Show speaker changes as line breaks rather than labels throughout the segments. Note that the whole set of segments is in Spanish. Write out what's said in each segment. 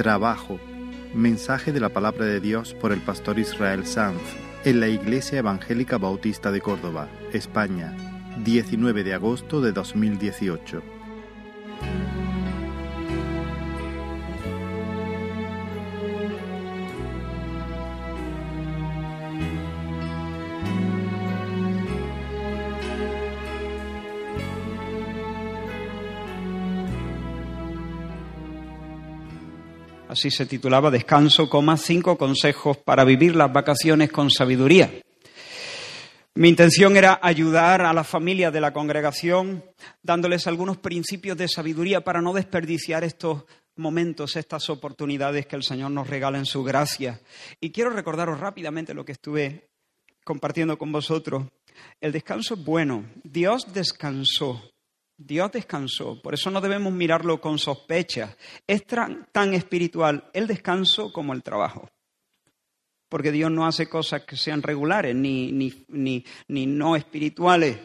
Trabajo. Mensaje de la palabra de Dios por el pastor Israel Sanz en la Iglesia Evangélica Bautista de Córdoba, España, 19 de agosto de 2018.
Así se titulaba Descanso, cinco consejos para vivir las vacaciones con sabiduría. Mi intención era ayudar a la familia de la congregación dándoles algunos principios de sabiduría para no desperdiciar estos momentos, estas oportunidades que el Señor nos regala en su gracia. Y quiero recordaros rápidamente lo que estuve compartiendo con vosotros. El descanso es bueno. Dios descansó. Dios descansó, por eso no debemos mirarlo con sospecha. Es tan, espiritual el descanso como el trabajo. Porque Dios no hace cosas que sean regulares ni, ni, ni no espirituales.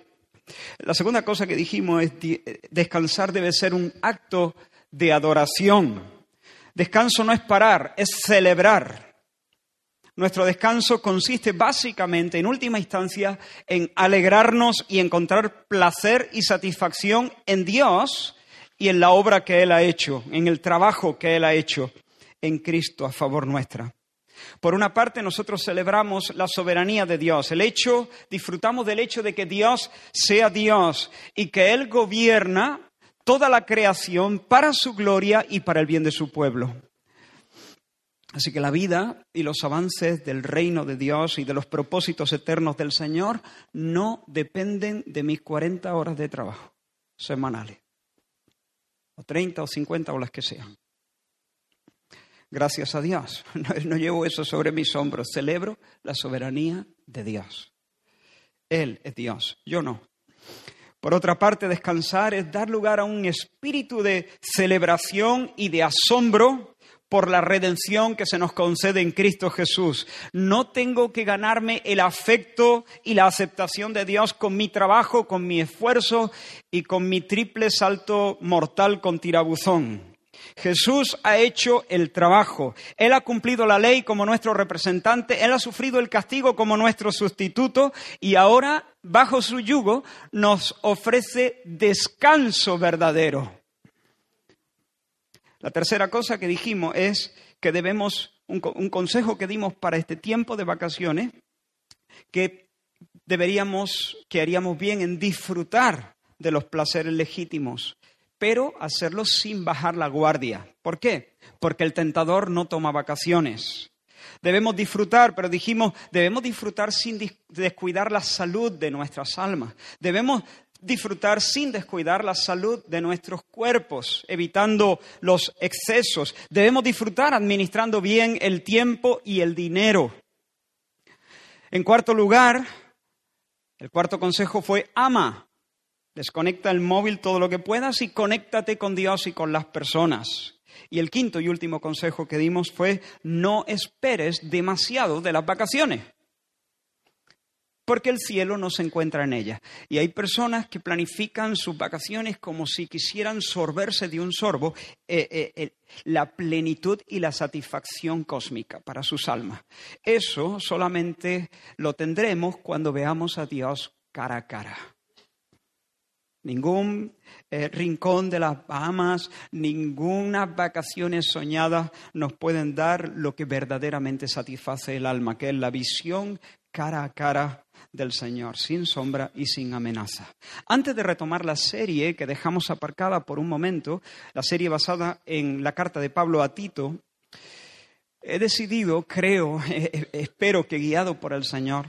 La segunda cosa que dijimos es descansar debe ser un acto de adoración. Descanso no es parar, es celebrar. Nuestro descanso consiste básicamente, en última instancia, en alegrarnos y encontrar placer y satisfacción en Dios y en la obra que Él ha hecho, en el trabajo que Él ha hecho en Cristo a favor nuestra. Por una parte, nosotros celebramos la soberanía de Dios, el hecho, disfrutamos del hecho de que Dios sea Dios y que Él gobierna toda la creación para su gloria y para el bien de su pueblo. Así que la vida y los avances del reino de Dios y de los propósitos eternos del Señor no dependen de mis 40 horas de trabajo semanales, o 30 o 50 o las que sean. Gracias a Dios. No, llevo eso sobre mis hombros. Celebro la soberanía de Dios. Él es Dios, yo no. Por otra parte, descansar es dar lugar a un espíritu de celebración y de asombro por la redención que se nos concede en Cristo Jesús. No tengo que ganarme el afecto y la aceptación de Dios con mi trabajo, con mi esfuerzo y con mi triple salto mortal con tirabuzón. Jesús ha hecho el trabajo. Él ha cumplido la ley como nuestro representante, Él ha sufrido el castigo como nuestro sustituto y ahora, bajo su yugo, nos ofrece descanso verdadero. La tercera cosa que dijimos es que debemos, un, consejo que dimos para este tiempo de vacaciones, que deberíamos, que haríamos bien en disfrutar de los placeres legítimos, pero hacerlo sin bajar la guardia. ¿Por qué? Porque el tentador no toma vacaciones. Debemos disfrutar, pero dijimos, debemos disfrutar sin descuidar la salud de nuestras almas. Debemos disfrutar sin descuidar la salud de nuestros cuerpos, evitando los excesos. Debemos disfrutar administrando bien el tiempo y el dinero. En cuarto lugar, el cuarto consejo fue ama. Desconecta el móvil todo lo que puedas y conéctate con Dios y con las personas. Y el quinto y último consejo que dimos fue no esperes demasiado de las vacaciones porque el cielo no se encuentra en ella. Y hay personas que planifican sus vacaciones como si quisieran sorberse de un sorbo eh, eh, eh, la plenitud y la satisfacción cósmica para sus almas. Eso solamente lo tendremos cuando veamos a Dios cara a cara. Ningún rincón de las Bahamas, ninguna vacaciones soñadas nos pueden dar lo que verdaderamente satisface el alma, que es la visión cara a cara del Señor, sin sombra y sin amenaza. Antes de retomar la serie que dejamos aparcada por un momento, la serie basada en la carta de Pablo a Tito, he decidido, creo, espero que guiado por el Señor,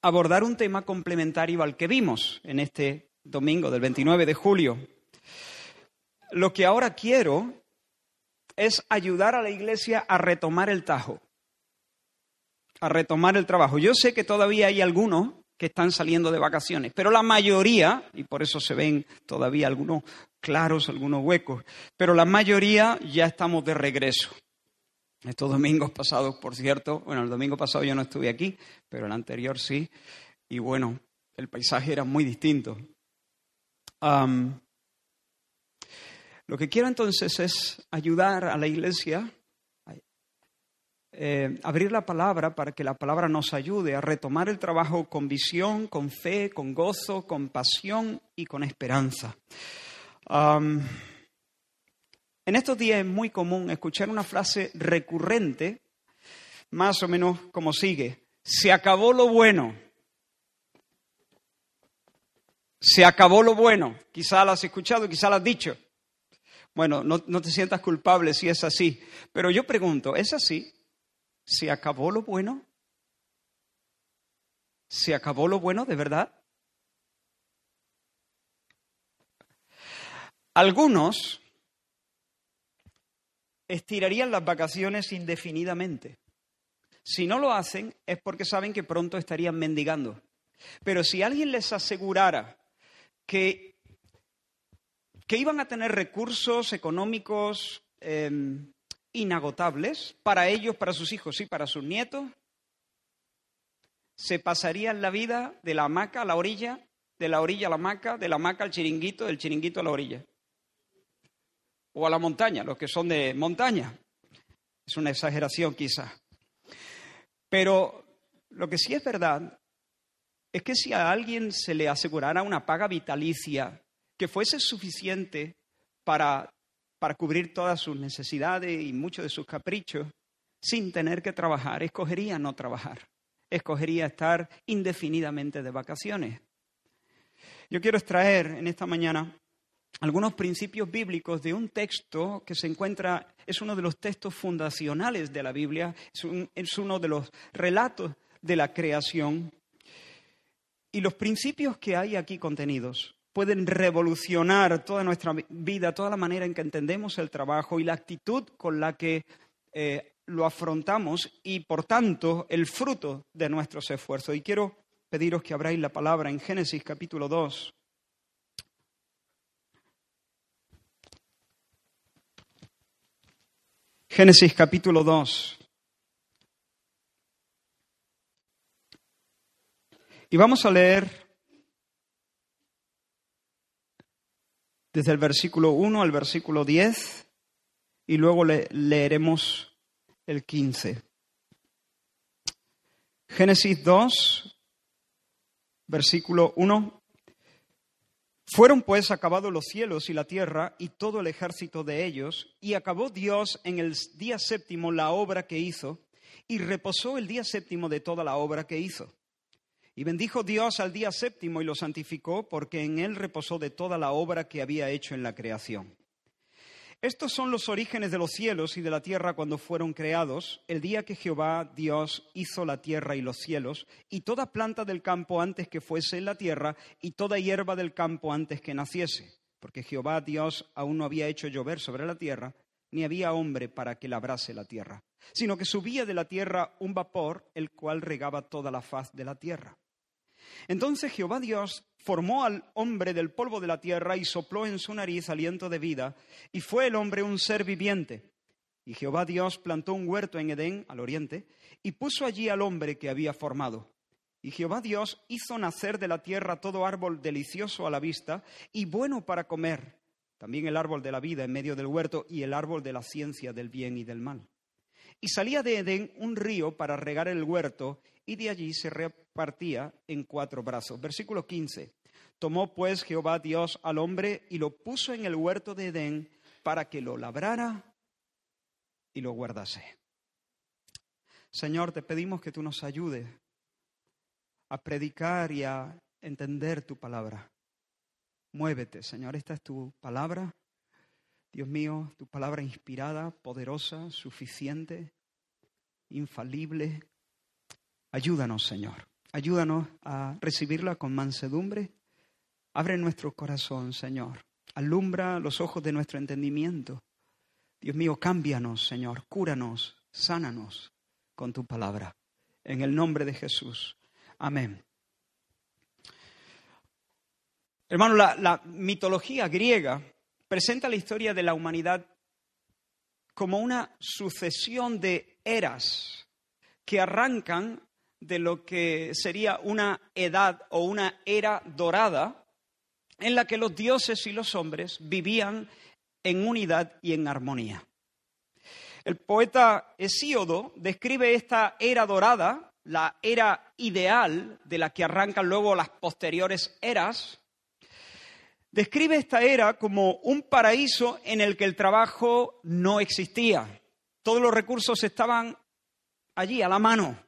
abordar un tema complementario al que vimos en este domingo del 29 de julio. Lo que ahora quiero es ayudar a la iglesia a retomar el tajo a retomar el trabajo. Yo sé que todavía hay algunos que están saliendo de vacaciones, pero la mayoría, y por eso se ven todavía algunos claros, algunos huecos, pero la mayoría ya estamos de regreso. Estos domingos pasados, por cierto, bueno, el domingo pasado yo no estuve aquí, pero el anterior sí, y bueno, el paisaje era muy distinto. Lo que quiero entonces es ayudar a la iglesia eh, abrir la palabra para que la palabra nos ayude a retomar el trabajo con visión, con fe, con gozo, con pasión y con esperanza. en estos días es muy común escuchar una frase recurrente, más o menos como sigue, se acabó lo bueno. Se acabó lo bueno. Quizá lo has escuchado, quizá lo has dicho. Bueno, no, no te sientas culpable si es así. Pero yo pregunto, ¿es así? ¿Se acabó lo bueno? ¿Se acabó lo bueno de verdad? Algunos estirarían las vacaciones indefinidamente. Si no lo hacen es porque saben que pronto estarían mendigando. Pero si alguien les asegurara que, que iban a tener recursos económicos em, inagotables para ellos, para sus hijos y para sus nietos, se pasarían la vida de la hamaca a la orilla, de la orilla a la hamaca, de la hamaca al chiringuito, del chiringuito a la orilla. O a la montaña, los que son de montaña. Es una exageración quizá. Pero lo que sí es verdad es que si a alguien se le asegurara una paga vitalicia que fuese suficiente para para cubrir todas sus necesidades y muchos de sus caprichos sin tener que trabajar, escogería no trabajar, escogería estar indefinidamente de vacaciones. Yo quiero extraer en esta mañana algunos principios bíblicos de un texto que se encuentra, es uno de los textos fundacionales de la Biblia, es, uno de los relatos de la creación. Y los principios que hay aquí contenidos pueden revolucionar toda nuestra vida, toda la manera en que entendemos el trabajo y la actitud con la que eh, lo afrontamos y, por tanto, el fruto de nuestros esfuerzos. Y quiero pediros que abráis la palabra en Génesis capítulo 2. Génesis capítulo 2. Y vamos a leer desde el versículo 1 al versículo 10 y luego leeremos el 15. Génesis 2, versículo 1. Fueron pues acabados los cielos y la tierra y todo el ejército de ellos, y acabó Dios en el día séptimo la obra que hizo, y reposó el día séptimo de toda la obra que hizo. Y bendijo Dios al día séptimo y lo santificó porque en él reposó de toda la obra que había hecho en la creación. Estos son los orígenes de los cielos y de la tierra cuando fueron creados, el día que Jehová Dios hizo la tierra y los cielos, y toda planta del campo antes que fuese en la tierra, y toda hierba del campo antes que naciese, porque Jehová Dios aún no había hecho llover sobre la tierra, ni había hombre para que labrase la tierra, sino que subía de la tierra un vapor, el cual regaba toda la faz de la tierra. Entonces Jehová Dios formó al hombre del polvo de la tierra y sopló en su nariz aliento de vida, y fue el hombre un ser viviente. Y Jehová Dios plantó un huerto en Edén, al oriente, y puso allí al hombre que había formado. Y Jehová Dios hizo nacer de la tierra todo árbol delicioso a la vista y bueno para comer, también el árbol de la vida en medio del huerto y el árbol de la ciencia del bien y del mal. Y salía de Edén un río para regar el huerto, y de allí se repartía en cuatro brazos. Versículo 15. Tomó pues Jehová Dios al hombre y lo puso en el huerto de Edén para que lo labrara y lo guardase. Señor, te pedimos que tú nos ayudes a predicar y a entender tu palabra. Muévete, Señor, esta es tu palabra. Dios mío, tu palabra inspirada, poderosa, suficiente, infalible. Ayúdanos, Señor. Ayúdanos a recibirla con mansedumbre. Abre nuestro corazón, Señor. Alumbra los ojos de nuestro entendimiento. Dios mío, cámbianos, Señor. Cúranos, sánanos con tu palabra. En el nombre de Jesús. Amén. Hermano, la, la mitología griega presenta la historia de la humanidad como una sucesión de eras que arrancan de lo que sería una edad o una era dorada en la que los dioses y los hombres vivían en unidad y en armonía. El poeta Hesíodo describe esta era dorada, la era ideal de la que arrancan luego las posteriores eras, describe esta era como un paraíso en el que el trabajo no existía. Todos los recursos estaban allí a la mano.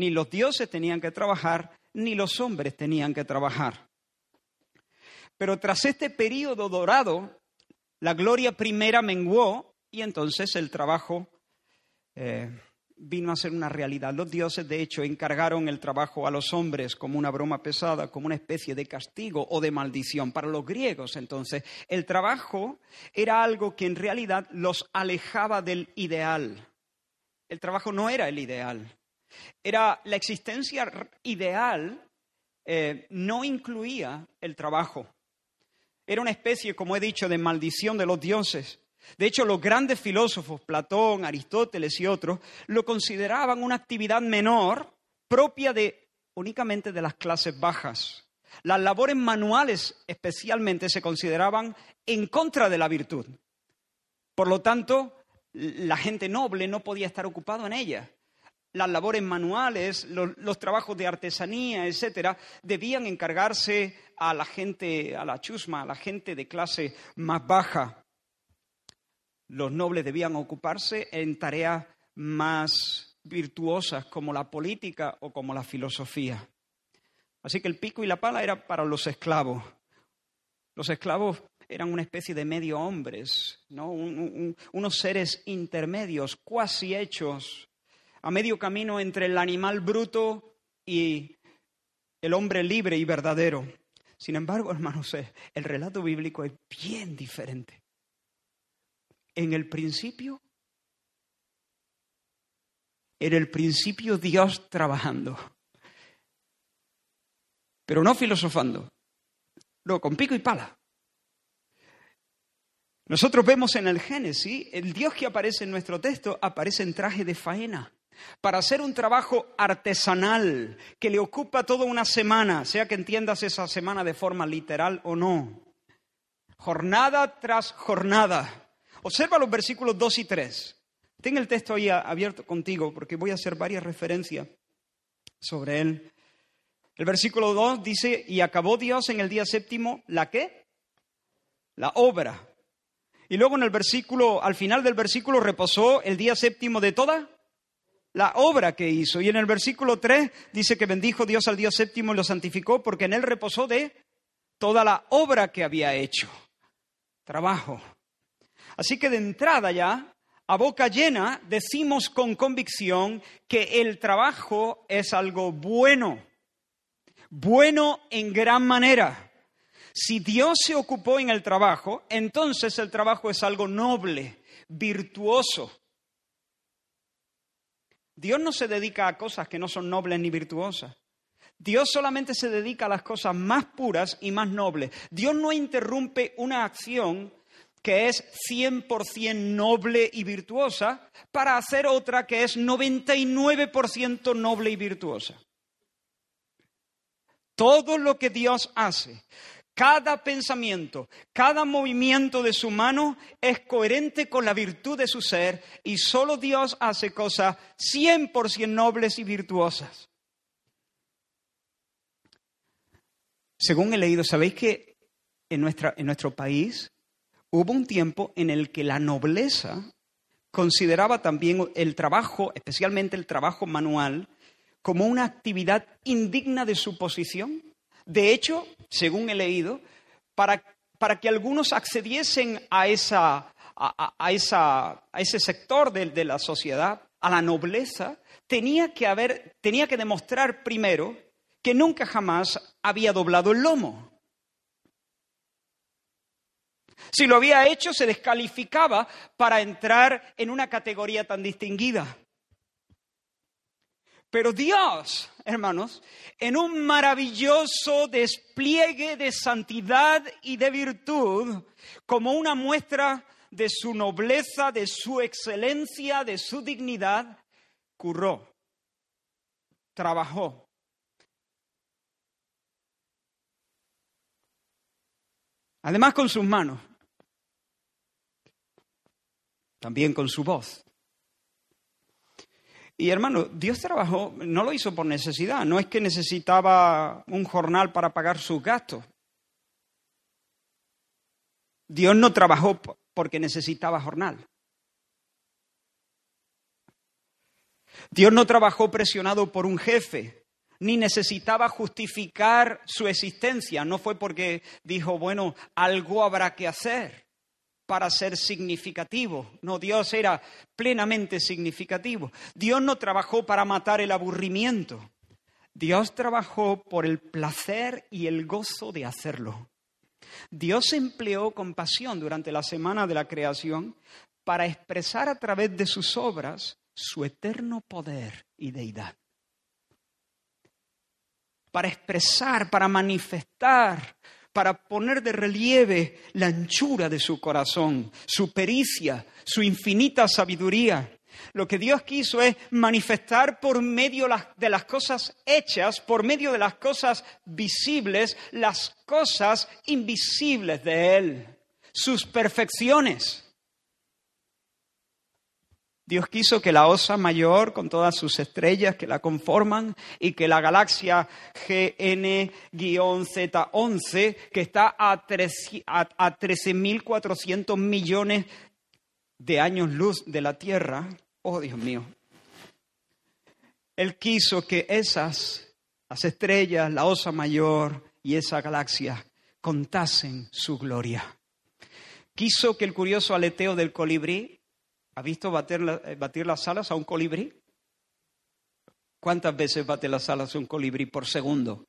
Ni los dioses tenían que trabajar, ni los hombres tenían que trabajar. Pero tras este periodo dorado, la gloria primera menguó y entonces el trabajo eh, vino a ser una realidad. Los dioses, de hecho, encargaron el trabajo a los hombres como una broma pesada, como una especie de castigo o de maldición. Para los griegos, entonces, el trabajo era algo que en realidad los alejaba del ideal. El trabajo no era el ideal. Era la existencia ideal, eh, no incluía el trabajo. Era una especie, como he dicho, de maldición de los dioses. De hecho, los grandes filósofos, Platón, Aristóteles y otros, lo consideraban una actividad menor propia de únicamente de las clases bajas. Las labores manuales especialmente se consideraban en contra de la virtud. Por lo tanto, la gente noble no podía estar ocupado en ellas. Las labores manuales, los, trabajos de artesanía, etcétera, debían encargarse a la gente, a la chusma, a la gente de clase más baja los nobles debían ocuparse en tareas más virtuosas como la política o como la filosofía. Así que el pico y la pala era para los esclavos. Los esclavos eran una especie de medio hombres, ¿no? unos seres intermedios, cuasi hechos, a medio camino entre el animal bruto y el hombre libre y verdadero. Sin embargo, hermanos, el relato bíblico es bien diferente en el principio era el principio Dios trabajando. Pero no filosofando, no, con pico y pala. Nosotros vemos en el Génesis, el Dios que aparece en nuestro texto aparece en traje de faena para hacer un trabajo artesanal que le ocupa toda una semana, sea que entiendas esa semana de forma literal o no. Jornada tras jornada. Observa los versículos 2 y 3. Ten el texto ahí abierto contigo porque voy a hacer varias referencias sobre él. El versículo 2 dice, y acabó Dios en el día séptimo, ¿la qué? La obra. Y luego en el versículo, al final del versículo, reposó el día séptimo de toda la obra que hizo. Y en el versículo 3 dice que bendijo Dios al día séptimo y lo santificó porque en él reposó de toda la obra que había hecho. Trabajo. Así que de entrada ya, a boca llena, decimos con convicción que el trabajo es algo bueno, bueno en gran manera. Si Dios se ocupó en el trabajo, entonces el trabajo es algo noble, virtuoso. Dios no se dedica a cosas que no son nobles ni virtuosas. Dios solamente se dedica a las cosas más puras y más nobles. Dios no interrumpe una acción que es 100% noble y virtuosa, para hacer otra que es 99% noble y virtuosa. Todo lo que Dios hace, cada pensamiento, cada movimiento de su mano es coherente con la virtud de su ser y solo Dios hace cosas 100% nobles y virtuosas. Según he leído, ¿sabéis que en, nuestra, en nuestro país hubo un tiempo en el que la nobleza consideraba también el trabajo, especialmente el trabajo manual, como una actividad indigna de su posición. De hecho, según he leído, para, para que algunos accediesen a, esa, a, esa, a ese sector de, de, la sociedad, a la nobleza, tenía que, haber, tenía que demostrar primero que nunca jamás había doblado el lomo. Si lo había hecho, se descalificaba para entrar en una categoría tan distinguida. Pero Dios, hermanos, en un maravilloso despliegue de santidad y de virtud, como una muestra de su nobleza, de su excelencia, de su dignidad, curró, trabajó. Además con sus manos también con su voz. Y hermano, Dios trabajó, no lo hizo por necesidad, no es que necesitaba un jornal para pagar sus gastos. Dios no trabajó porque necesitaba jornal. Dios no trabajó presionado por un jefe, ni necesitaba justificar su existencia. No fue porque dijo, bueno, algo habrá que hacer para ser significativo. No, Dios era plenamente significativo. Dios no trabajó para matar el aburrimiento. Dios trabajó por el placer y el gozo de hacerlo. Dios empleó compasión durante la semana de la creación para expresar a través de sus obras su eterno poder y deidad. Para expresar, para manifestar para poner de relieve la anchura de su corazón, su pericia, su infinita sabiduría. Lo que Dios quiso es manifestar por medio de las cosas hechas, por medio de las cosas visibles, las cosas invisibles de Él, sus perfecciones. Dios quiso que la Osa Mayor, con todas sus estrellas que la conforman, y que la galaxia GN-Z11, que está a 13.400 millones de años luz de la Tierra, oh Dios mío, Él quiso que esas, las estrellas, la Osa Mayor y esa galaxia, contasen su gloria. Quiso que el curioso aleteo del colibrí ¿Ha visto eh, batir, las alas a un colibrí? ¿Cuántas veces bate las alas a un colibrí por segundo?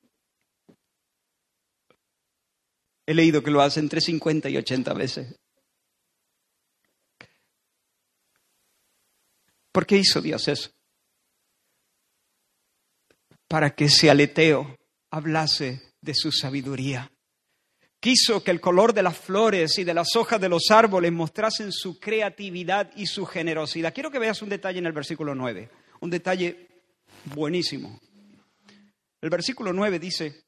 He leído que lo hace entre 50 y 80 veces. ¿Por qué hizo Dios eso? Para que ese aleteo hablase de su sabiduría. Quiso que el color de las flores y de las hojas de los árboles mostrasen su creatividad y su generosidad. Quiero que veas un detalle en el versículo 9, un detalle buenísimo. El versículo 9 dice,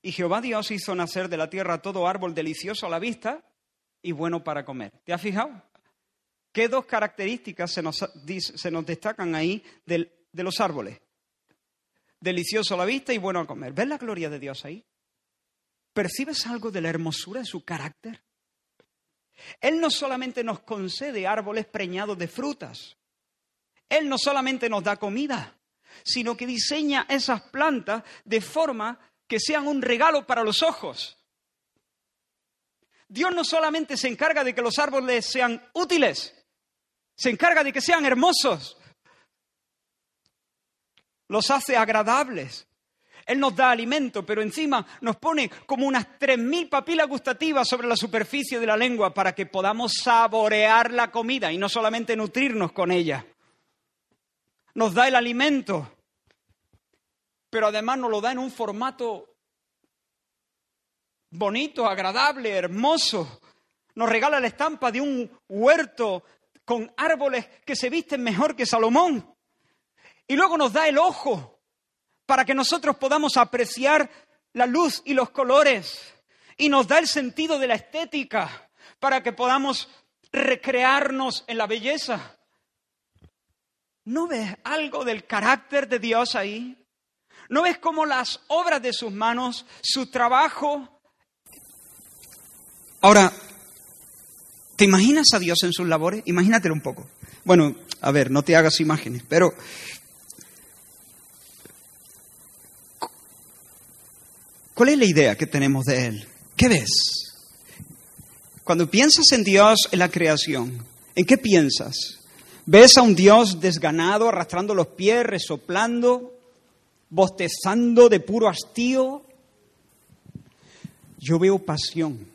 y Jehová Dios hizo nacer de la tierra todo árbol delicioso a la vista y bueno para comer. ¿Te has fijado? ¿Qué dos características se nos, se nos destacan ahí de los árboles? Delicioso a la vista y bueno a comer. ¿Ves la gloria de Dios ahí? ¿Percibes algo de la hermosura de su carácter? Él no solamente nos concede árboles preñados de frutas, Él no solamente nos da comida, sino que diseña esas plantas de forma que sean un regalo para los ojos. Dios no solamente se encarga de que los árboles sean útiles, se encarga de que sean hermosos, los hace agradables, él nos da alimento, pero encima nos pone como unas 3.000 papilas gustativas sobre la superficie de la lengua para que podamos saborear la comida y no solamente nutrirnos con ella. Nos da el alimento, pero además nos lo da en un formato bonito, agradable, hermoso. Nos regala la estampa de un huerto con árboles que se visten mejor que Salomón. Y luego nos da el ojo para que nosotros podamos apreciar la luz y los colores. Y nos da el sentido de la estética para que podamos recrearnos en la belleza. ¿No ves algo del carácter de Dios ahí? ¿No ves cómo las obras de sus manos, su trabajo... Ahora, ¿te imaginas a Dios en sus labores? Imagínatelo un poco. Bueno, a ver, no te hagas imágenes, pero ¿Cuál es la idea que tenemos de Él? ¿Qué ves? Cuando piensas en Dios en la creación, ¿en qué piensas? ¿Ves a un Dios desganado, arrastrando los pies, resoplando, bostezando de puro hastío? Yo veo pasión,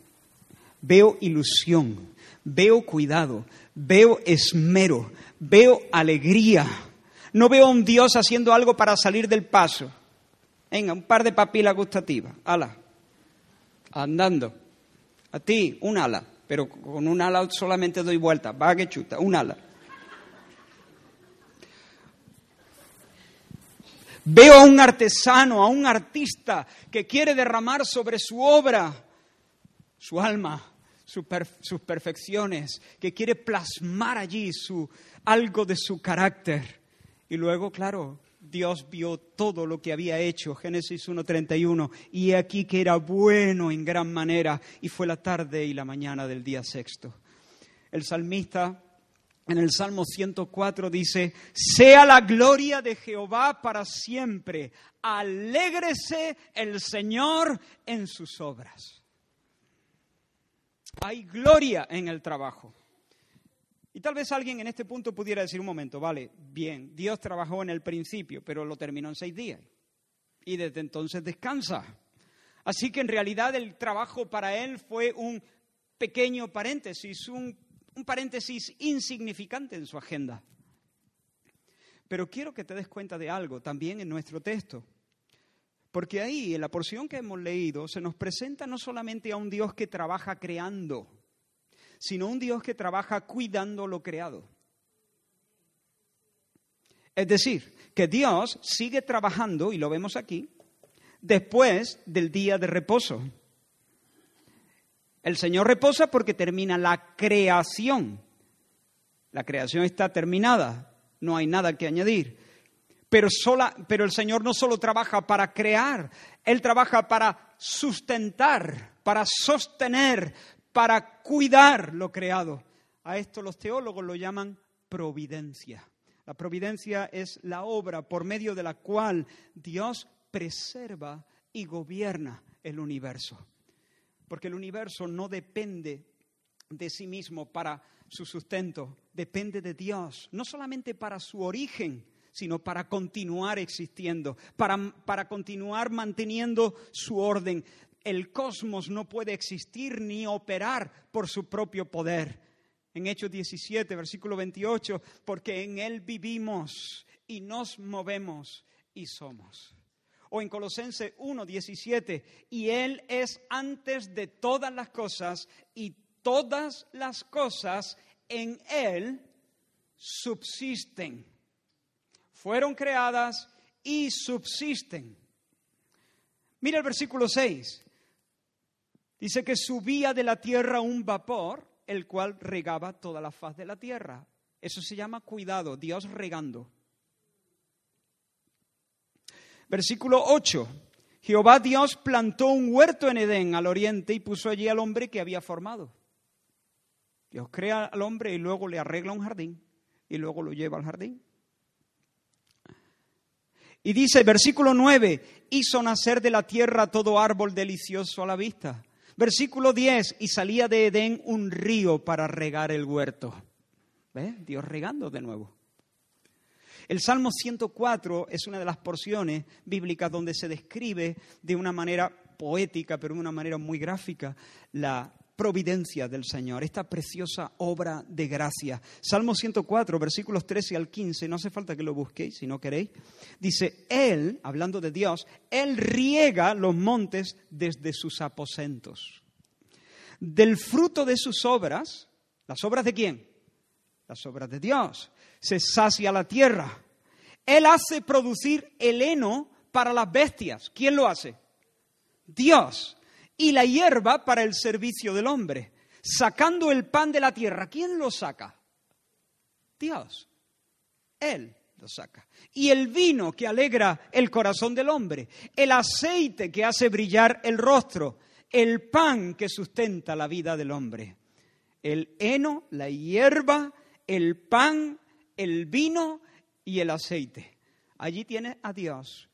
veo ilusión, veo cuidado, veo esmero, veo alegría. No veo a un Dios haciendo algo para salir del paso. Venga, un par de papilas gustativas. Ala. Andando. A ti, un ala. Pero con un ala solamente doy vueltas. Va que chuta, un ala. Veo a un artesano, a un artista que quiere derramar sobre su obra su alma, sus perfecciones, que quiere plasmar allí su, algo de su carácter. Y luego, claro, Dios vio todo lo que había hecho, Génesis 1.31, y aquí que era bueno en gran manera, y fue la tarde y la mañana del día sexto. El salmista en el Salmo 104 dice, sea la gloria de Jehová para siempre, alégrese el Señor en sus obras. Hay gloria en el trabajo. Y tal vez alguien en este punto pudiera decir un momento, vale, bien, Dios trabajó en el principio, pero lo terminó en seis días. Y desde entonces descansa. Así que en realidad el trabajo para él fue un pequeño paréntesis, un, paréntesis insignificante en su agenda. Pero quiero que te des cuenta de algo también en nuestro texto. Porque ahí, en la porción que hemos leído, se nos presenta no solamente a un Dios que trabaja creando, sino un Dios que trabaja cuidando lo creado. Es decir, que Dios sigue trabajando, y lo vemos aquí, después del día de reposo. El Señor reposa porque termina la creación. La creación está terminada, no hay nada que añadir. Pero, pero el Señor no solo trabaja para crear, Él trabaja para sustentar, para sostener, para cuidar lo creado. A esto los teólogos lo llaman providencia. La providencia es la obra por medio de la cual Dios preserva y gobierna el universo. Porque el universo no depende de sí mismo para su sustento, depende de Dios, no solamente para su origen, sino para continuar existiendo, para, para continuar manteniendo su orden el cosmos no puede existir ni operar por su propio poder. En Hechos 17, versículo 28, porque en Él vivimos y nos movemos y somos. O en Colosense 1, 17, y Él es antes de todas las cosas y todas las cosas en Él subsisten. Fueron creadas y subsisten. Mira el versículo 6. Dice que subía de la tierra un vapor, el cual regaba toda la faz de la tierra. Eso se llama cuidado, Dios regando. Versículo 8. Jehová Dios plantó un huerto en Edén al oriente y puso allí al hombre que había formado. Dios crea al hombre y luego le arregla un jardín y luego lo lleva al jardín. Y dice, versículo 9, hizo nacer de la tierra todo árbol delicioso a la vista Versículo 10, y salía de Edén un río para regar el huerto. ¿Ves? Dios regando de nuevo. El Salmo 104 es una de las porciones bíblicas donde se describe de una manera poética, pero de una manera muy gráfica, la providencia del Señor, esta preciosa obra de gracia. Salmo 104, versículos 13 al 15, no hace falta que lo busquéis si no queréis. Dice, Él, hablando de Dios, Él riega los montes desde sus aposentos. Del fruto de sus obras, ¿las obras de quién? Las obras de Dios. Se sacia la tierra. Él hace producir el heno para las bestias. ¿Quién lo hace? Dios y la hierba para el servicio del hombre, sacando el pan de la tierra. ¿Quién lo saca? Dios. Él lo saca. Y el vino que alegra el corazón del hombre, el aceite que hace brillar el rostro, el pan que sustenta la vida del hombre. El heno, la hierba, el pan, el vino y el aceite. Allí tiene a Dios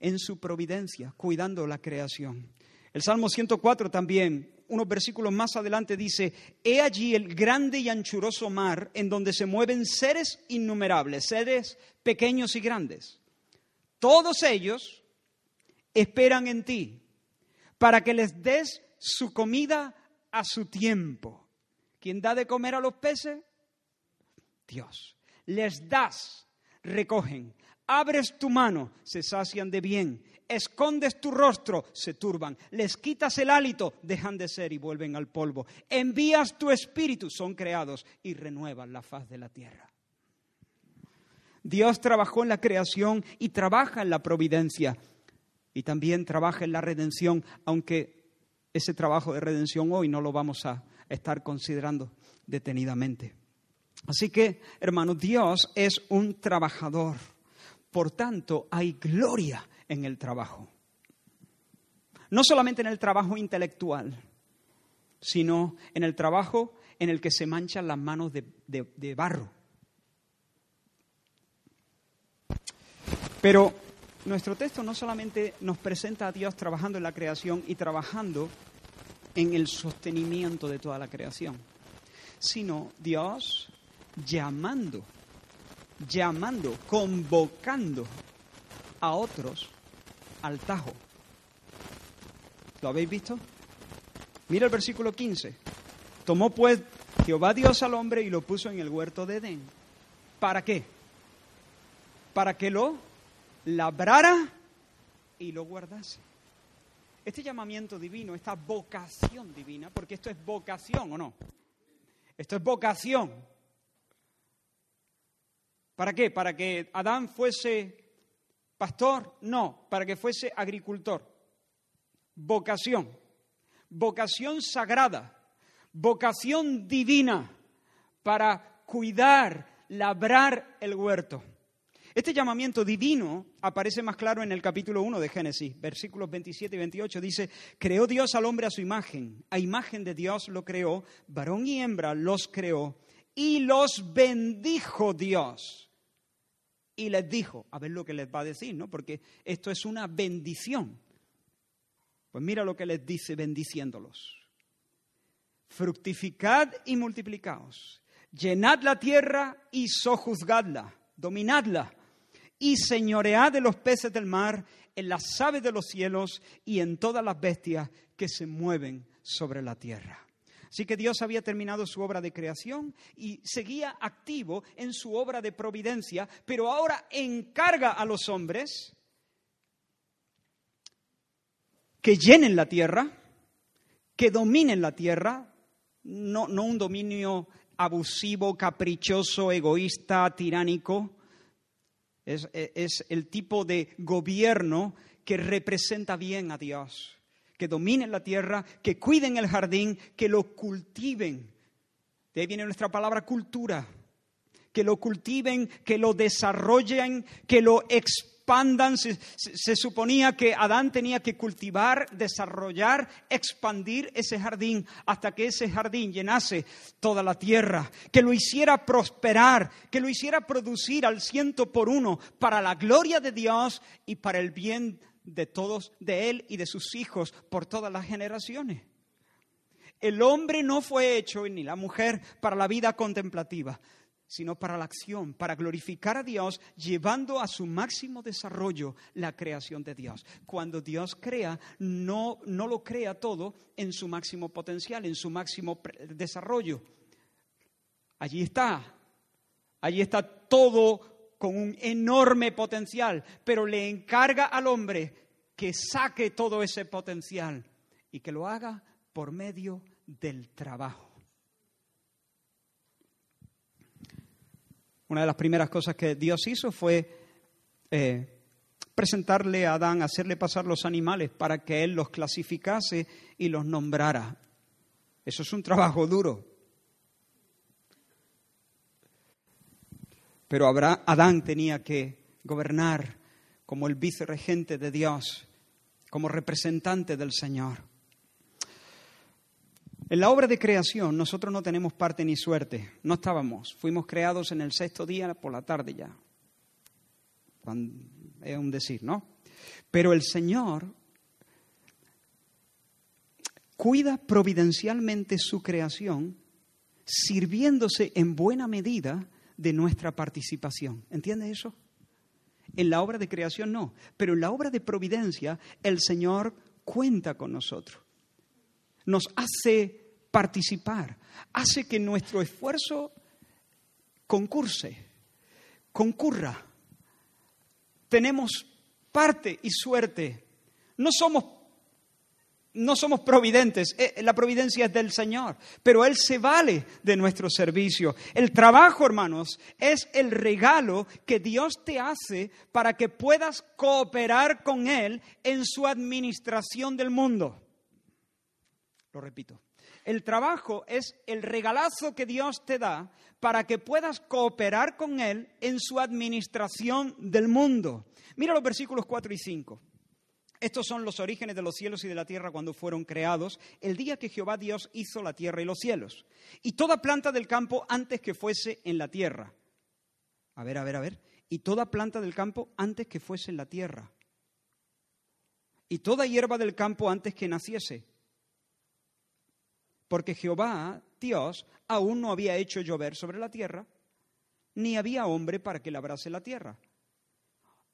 en su providencia, cuidando la creación. El Salmo 104 también, unos versículos más adelante dice, He allí el grande y anchuroso mar en donde se mueven seres innumerables, seres pequeños y grandes. Todos ellos esperan en ti para que les des su comida a su tiempo. ¿Quién da de comer a los peces? Dios. Les das, recogen. Abres tu mano, se sacian de bien escondes tu rostro, se turban. Les quitas el hálito, dejan de ser y vuelven al polvo. Envías tu espíritu, son creados y renuevan la faz de la tierra. Dios trabajó en la creación y trabaja en la providencia y también trabaja en la redención, aunque ese trabajo de redención hoy no lo vamos a estar considerando detenidamente. Así que, hermanos, Dios es un trabajador. Por tanto, hay gloria en el trabajo. No solamente en el trabajo intelectual, sino en el trabajo en el que se manchan las manos de, de barro. Pero nuestro texto no solamente nos presenta a Dios trabajando en la creación y trabajando en el sostenimiento de toda la creación, sino Dios llamando, llamando, convocando a otros al tajo. ¿Lo habéis visto? Mira el versículo 15. Tomó pues Jehová Dios al hombre y lo puso en el huerto de Edén. ¿Para qué? Para que lo labrara y lo guardase. Este llamamiento divino, esta vocación divina, porque esto es vocación o no, esto es vocación. ¿Para qué? ¿Para que Adán fuese pastor? No, para que fuese agricultor. Vocación, vocación sagrada, vocación divina para cuidar, labrar el huerto. Este llamamiento divino aparece más claro en el capítulo 1 de Génesis, versículos 27 y 28. Dice, creó Dios al hombre a su imagen, a imagen de Dios lo creó, varón y hembra los creó, y los bendijo Dios. Y les dijo, a ver lo que les va a decir, ¿no? Porque esto es una bendición. Pues mira lo que les dice bendiciéndolos. Fructificad y multiplicaos. Llenad la tierra y sojuzgadla. Dominadla y señoread de los peces del mar, en las aves de los cielos y en todas las bestias que se mueven sobre la tierra. Así que Dios había terminado su obra de creación y seguía activo en su obra de providencia, pero ahora encarga a los hombres que llenen la tierra, que dominen la tierra, no, no un dominio abusivo, caprichoso, egoísta, tiránico, es, el tipo de gobierno que representa bien a Dios, que dominen la tierra, que cuiden el jardín, que lo cultiven. De ahí viene nuestra palabra cultura, que lo cultiven, que lo desarrollen, que lo expandan. Se, suponía que Adán tenía que cultivar, desarrollar, expandir ese jardín hasta que ese jardín llenase toda la tierra, que lo hiciera prosperar, que lo hiciera producir al ciento por uno para la gloria de Dios y para el bien de todos, de él y de sus hijos por todas las generaciones. El hombre no fue hecho, ni la mujer, para la vida contemplativa, sino para la acción, para glorificar a Dios, llevando a su máximo desarrollo la creación de Dios. Cuando Dios crea, no, no lo crea todo en su máximo potencial, en su máximo desarrollo. Allí está, allí está todo con un enorme potencial, pero le encarga al hombre que saque todo ese potencial y que lo haga por medio del trabajo. Una de las primeras cosas que Dios hizo fue eh, presentarle a Adán, hacerle pasar los animales para que él los clasificase y los nombrara. Eso es un trabajo duro. Pero Adán tenía que gobernar como el vicerregente de Dios, como representante del Señor. En la obra de creación nosotros no tenemos parte ni suerte, no estábamos, fuimos creados en el sexto día por la tarde ya. es un decir, ¿no? Pero el Señor cuida providencialmente su creación, sirviéndose en buena medida de nuestra participación. ¿Entiende eso? En la obra de creación no, pero en la obra de providencia el Señor cuenta con nosotros nos hace participar, hace que nuestro esfuerzo concurse, concurra. Tenemos parte y suerte. No somos, no somos providentes, eh, la providencia es del Señor, pero Él se vale de nuestro servicio. El trabajo, hermanos, es el regalo que Dios te hace para que puedas cooperar con Él en su administración del mundo. Lo repito. El trabajo es el regalazo que Dios te da para que puedas cooperar con Él en su administración del mundo. Mira los versículos 4 y 5. Estos son los orígenes de los cielos y de la tierra cuando fueron creados, el día que Jehová Dios hizo la tierra y los cielos, y toda planta del campo antes que fuese en la tierra. A ver, a ver, a ver. Y toda planta del campo antes que fuese en la tierra. Y toda hierba del campo antes que naciese. Porque Jehová, Dios, aún no había hecho llover sobre la tierra, ni había hombre para que labrase la tierra.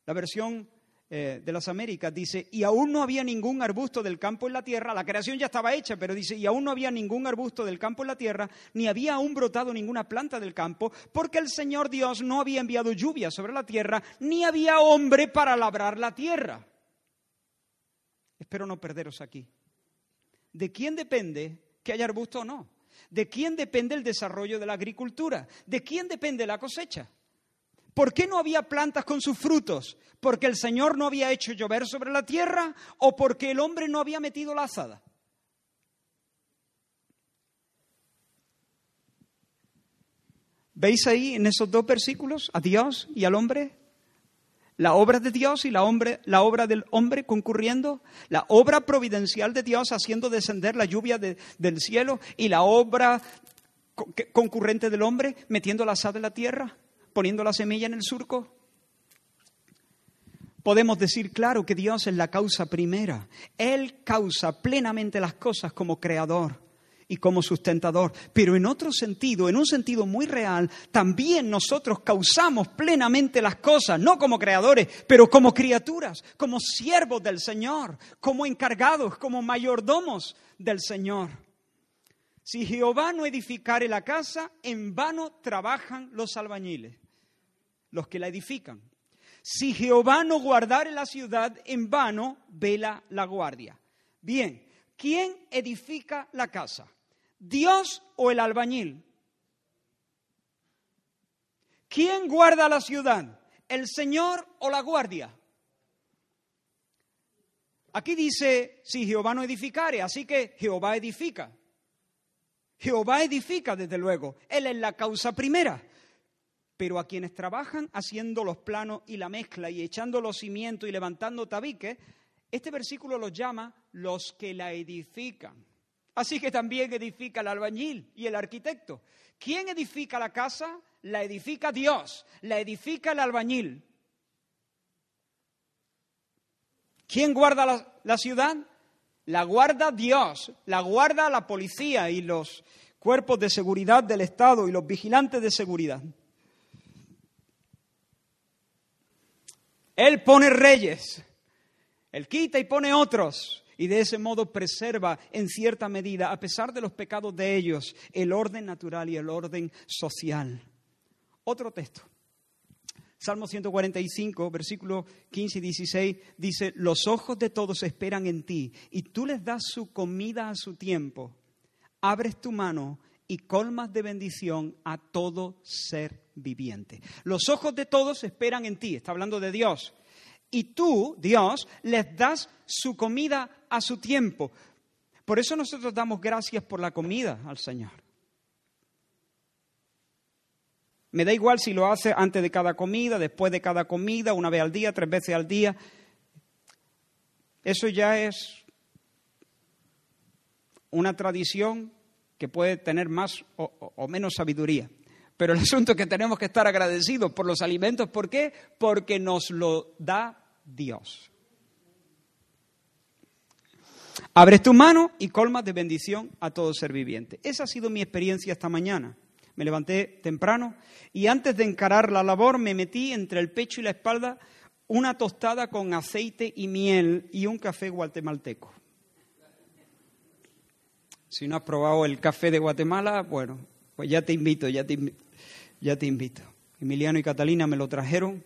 La versión eh, de las Américas, dice, y aún no había ningún arbusto del campo en la tierra, la creación ya estaba hecha, pero dice, y aún no había ningún arbusto del campo en la tierra, ni había aún brotado ninguna planta del campo, porque el Señor Dios no había enviado lluvia sobre la tierra, ni había hombre para labrar la tierra. Espero no perderos aquí. ¿De quién depende que haya arbusto o no? ¿De quién depende el desarrollo de la agricultura? ¿De quién depende la cosecha? ¿Por qué no había plantas con sus frutos? ¿Porque el Señor no había hecho llover sobre la tierra o porque el hombre no había metido la azada? ¿Veis ahí en esos dos versículos a Dios y al hombre? La obra de Dios y la, la obra del hombre concurriendo, la obra providencial de Dios haciendo descender la lluvia del cielo y la obra concurrente del hombre metiendo la azada en la tierra poniendo la semilla en el surco? Podemos decir, claro, que Dios es la causa primera. Él causa plenamente las cosas como creador y como sustentador. Pero en otro sentido, en un sentido muy real, también nosotros causamos plenamente las cosas, no como creadores, pero como criaturas, como siervos del Señor, como encargados, como mayordomos del Señor. Si Jehová no edificare la casa, en vano trabajan los albañiles los que la edifican. Si Jehová no guardare la ciudad, en vano vela la guardia. Bien, ¿quién edifica la casa? ¿Dios o el albañil? ¿Quién guarda la ciudad? ¿El Señor o la guardia? Aquí dice, si Jehová no edificare, así que Jehová edifica. Jehová edifica, desde luego. Él es la causa primera pero a quienes trabajan haciendo los planos y la mezcla y echando los cimientos y levantando tabiques, este versículo los llama los que la edifican. Así que también edifica el albañil y el arquitecto. ¿Quién edifica la casa? La edifica Dios, la edifica el albañil. ¿Quién guarda la, la ciudad? La guarda Dios, la guarda la policía y los cuerpos de seguridad del Estado y los vigilantes de seguridad. Él pone reyes, Él quita y pone otros, y de ese modo preserva en cierta medida, a pesar de los pecados de ellos, el orden natural y el orden social. Otro texto. Salmo 145, versículos 15 y 16, dice, los ojos de todos esperan en ti, y tú les das su comida a su tiempo. Abres tu mano y colmas de bendición a todo ser viviente. Los ojos de todos esperan en ti, está hablando de Dios. Y tú, Dios, les das su comida a su tiempo. Por eso nosotros damos gracias por la comida al Señor. Me da igual si lo hace antes de cada comida, después de cada comida, una vez al día, tres veces al día. Eso ya es una tradición que puede tener más o, menos sabiduría. Pero el asunto es que tenemos que estar agradecidos por los alimentos. ¿Por qué? Porque nos lo da Dios. Abres tu mano y colmas de bendición a todo ser viviente. Esa ha sido mi experiencia esta mañana. Me levanté temprano y antes de encarar la labor me metí entre el pecho y la espalda una tostada con aceite y miel y un café guatemalteco. Si no has probado el café de Guatemala, bueno, pues ya te invito, ya te, invito. Emiliano y Catalina me lo trajeron,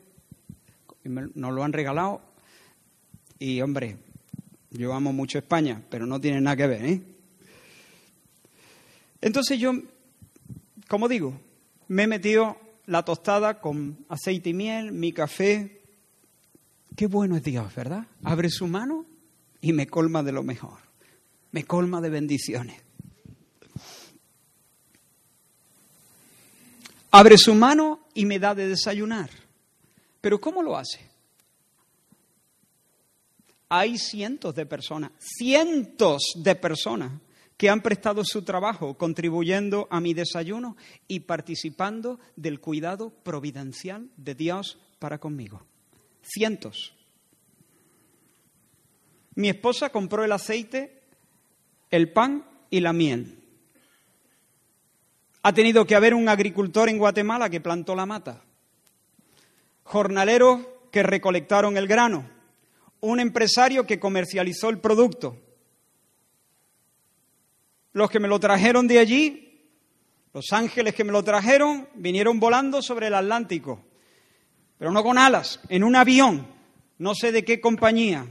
nos lo han regalado y hombre, yo amo mucho España, pero no tiene nada que ver, ¿eh? Entonces yo, como digo, me he metido la tostada con aceite y miel, mi café. Qué bueno es Dios, ¿verdad? Abre su mano y me colma de lo mejor. Me colma de bendiciones. Abre su mano y me da de desayunar. Pero ¿cómo lo hace? Hay cientos de personas, cientos de personas que han prestado su trabajo contribuyendo a mi desayuno y participando del cuidado providencial de Dios para conmigo. Cientos. Mi esposa compró el aceite, el pan y la miel. Ha tenido que haber un agricultor en Guatemala que plantó la mata, jornaleros que recolectaron el grano, un empresario que comercializó el producto, los que me lo trajeron de allí, los ángeles que me lo trajeron, vinieron volando sobre el Atlántico, pero no con alas, en un avión, no sé de qué compañía,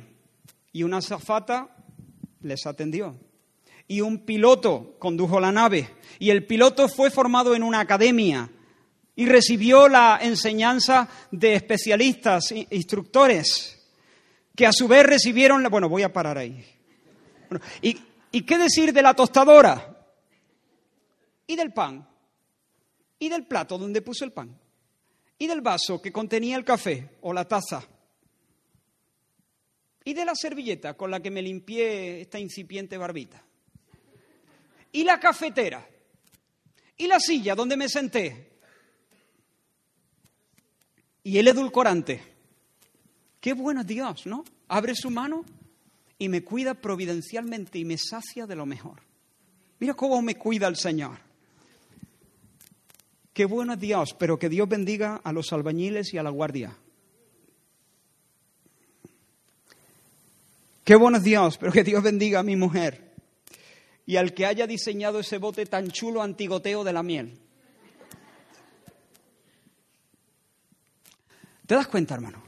y una azafata les atendió. Y un piloto condujo la nave, y el piloto fue formado en una academia y recibió la enseñanza de especialistas, instructores, que a su vez recibieron, la... bueno, voy a parar ahí. y ¿Y qué decir de la tostadora? ¿Y del pan? ¿Y del plato donde puso el pan? ¿Y del vaso que contenía el café o la taza? ¿Y de la servilleta con la que me limpié esta incipiente barbita? ¿Y la cafetera? ¿Y la silla donde me senté? ¿Y el edulcorante? Qué bueno Dios, ¿no? Abre su mano y me cuida providencialmente y me sacia de lo mejor. Mira cómo me cuida el Señor. Qué bueno es Dios, pero que Dios bendiga a los albañiles y a la guardia. Qué bueno es Dios, pero que Dios bendiga a mi mujer y al que haya diseñado ese bote tan chulo antigoteo de la miel. ¿Te das cuenta, hermano?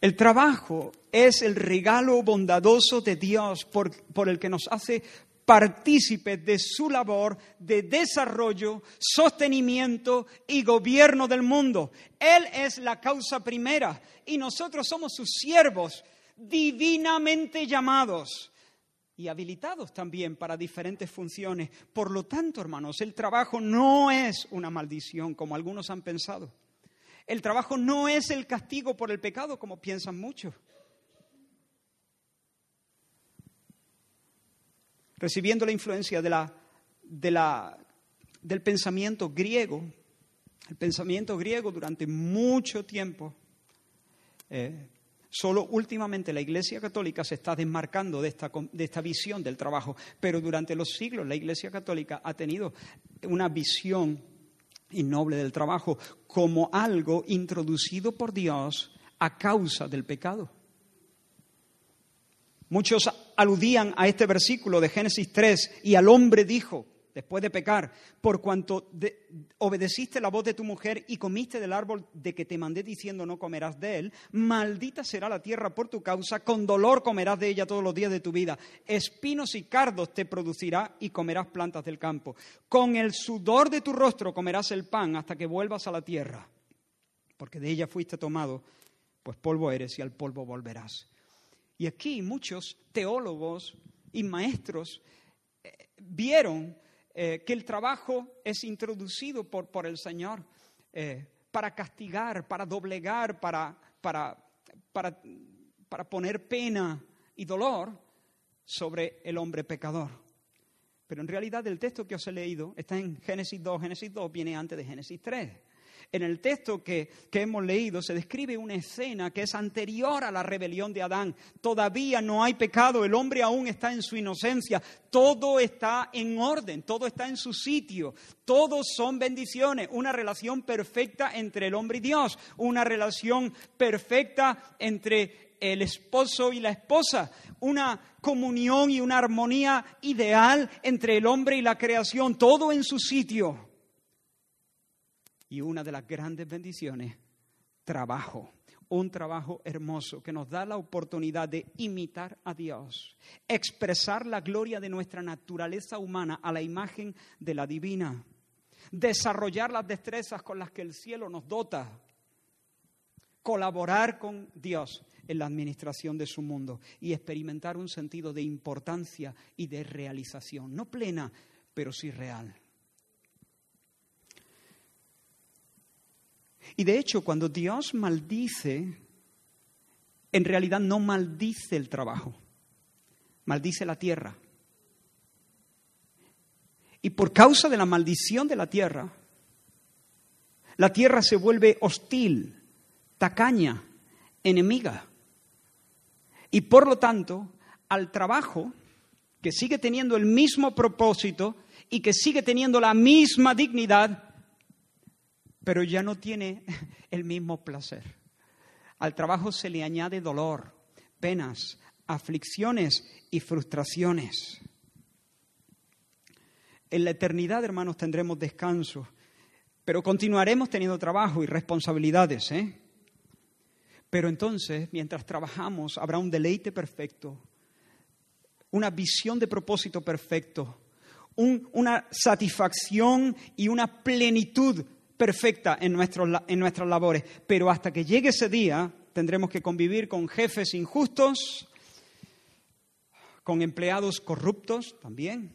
El trabajo es el regalo bondadoso de Dios por, el que nos hace partícipes de su labor de desarrollo, sostenimiento y gobierno del mundo. Él es la causa primera y nosotros somos sus siervos, divinamente llamados y habilitados también para diferentes funciones. Por lo tanto, hermanos, el trabajo no es una maldición como algunos han pensado. El trabajo no es el castigo por el pecado, como piensan muchos. Recibiendo la influencia de la, de la, del pensamiento griego, el pensamiento griego durante mucho tiempo, eh, solo últimamente la Iglesia Católica se está desmarcando de esta, de esta visión del trabajo, pero durante los siglos la Iglesia Católica ha tenido una visión innoble del trabajo como algo introducido por Dios a causa del pecado. Muchos aludían a este versículo de Génesis 3 y al hombre dijo, después de pecar, por cuanto obedeciste la voz de tu mujer y comiste del árbol de que te mandé diciendo no comerás de él, maldita será la tierra por tu causa, con dolor comerás de ella todos los días de tu vida, espinos y cardos te producirá y comerás plantas del campo. Con el sudor de tu rostro comerás el pan hasta que vuelvas a la tierra, porque de ella fuiste tomado, pues polvo eres y al polvo volverás. Y aquí muchos teólogos y maestros eh, vieron eh, que el trabajo es introducido por, por el Señor eh, para castigar, para doblegar, para, para, para, para poner pena y dolor sobre el hombre pecador. Pero en realidad el texto que os he leído está en Génesis 2. Génesis 2 viene antes de Génesis 3. En el texto que, hemos leído se describe una escena que es anterior a la rebelión de Adán. Todavía no hay pecado, el hombre aún está en su inocencia, todo está en orden, todo está en su sitio, todos son bendiciones, una relación perfecta entre el hombre y Dios, una relación perfecta entre el esposo y la esposa, una comunión y una armonía ideal entre el hombre y la creación, todo en su sitio. Y una de las grandes bendiciones, trabajo. Un trabajo hermoso que nos da la oportunidad de imitar a Dios, expresar la gloria de nuestra naturaleza humana a la imagen de la divina, desarrollar las destrezas con las que el cielo nos dota, colaborar con Dios en la administración de su mundo y experimentar un sentido de importancia y de realización, no plena, pero sí real. Y de hecho, cuando Dios maldice, en realidad no maldice el trabajo, maldice la tierra. Y por causa de la maldición de la tierra, la tierra se vuelve hostil, tacaña, enemiga. Y por lo tanto, al trabajo, que sigue teniendo el mismo propósito y que sigue teniendo la misma dignidad, pero ya no tiene el mismo placer. Al trabajo se le añade dolor, penas, aflicciones y frustraciones. En la eternidad, hermanos, tendremos descanso, pero continuaremos teniendo trabajo y responsabilidades. ¿eh? Pero entonces, mientras trabajamos, habrá un deleite perfecto, una visión de propósito perfecto, una satisfacción y una plenitud perfecta en, en nuestras labores. Pero hasta que llegue ese día, tendremos que convivir con jefes injustos, con empleados corruptos también,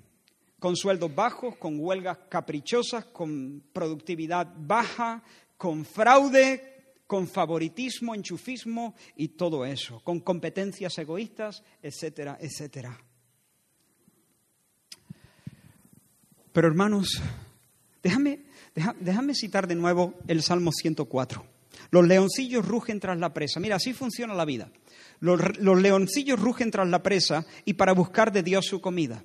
con sueldos bajos, con huelgas caprichosas, con productividad baja, con fraude, con favoritismo, enchufismo y todo eso, con competencias egoístas, etcétera, etcétera. Pero hermanos, déjame, déjame citar de nuevo el Salmo 104. Los leoncillos rugen tras la presa. Mira, así funciona la vida. Los, los, leoncillos rugen tras la presa y para buscar de Dios su comida.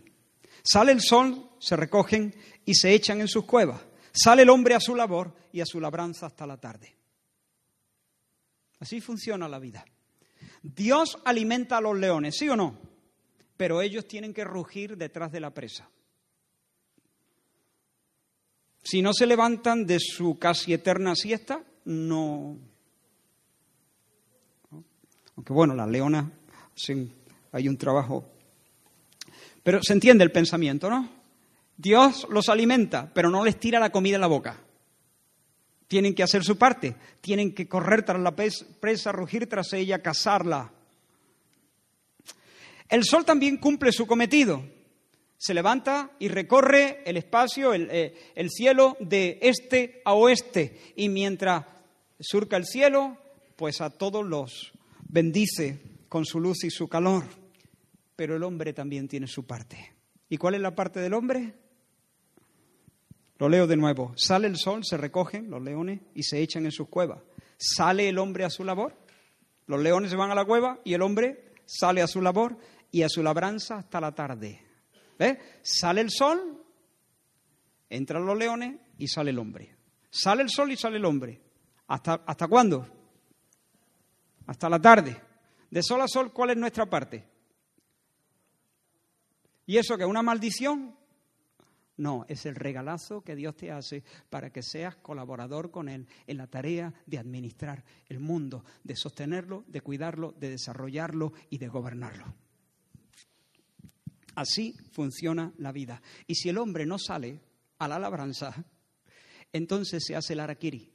Sale el sol, se recogen y se echan en sus cuevas. Sale el hombre a su labor y a su labranza hasta la tarde. Así funciona la vida. Dios alimenta a los leones, ¿sí o no? Pero ellos tienen que rugir detrás de la presa. Si no se levantan de su casi eterna siesta, no. Aunque bueno, las leonas hay un trabajo. Pero se entiende el pensamiento, ¿no? Dios los alimenta, pero no les tira la comida en la boca. Tienen que hacer su parte, tienen que correr tras la presa, rugir tras ella, cazarla. El sol también cumple su cometido. Se levanta y recorre el espacio, el, eh, el cielo de este a oeste. Y mientras surca el cielo, pues a todos los bendice con su luz y su calor. Pero el hombre también tiene su parte. ¿Y cuál es la parte del hombre? Lo leo de nuevo. Sale el sol, se recogen los leones y se echan en sus cuevas. Sale el hombre a su labor. Los leones se van a la cueva y el hombre sale a su labor y a su labranza hasta la tarde. ¿Ves? Sale el sol, entran los leones y sale el hombre. Sale el sol y sale el hombre. ¿Hasta, hasta cuándo? Hasta la tarde. De sol a sol, ¿cuál es nuestra parte? ¿Y eso que es una maldición? No, es el regalazo que Dios te hace para que seas colaborador con Él en la tarea de administrar el mundo, de sostenerlo, de cuidarlo, de desarrollarlo y de gobernarlo. Así funciona la vida. Y si el hombre no sale a la labranza, entonces se hace el araquiri.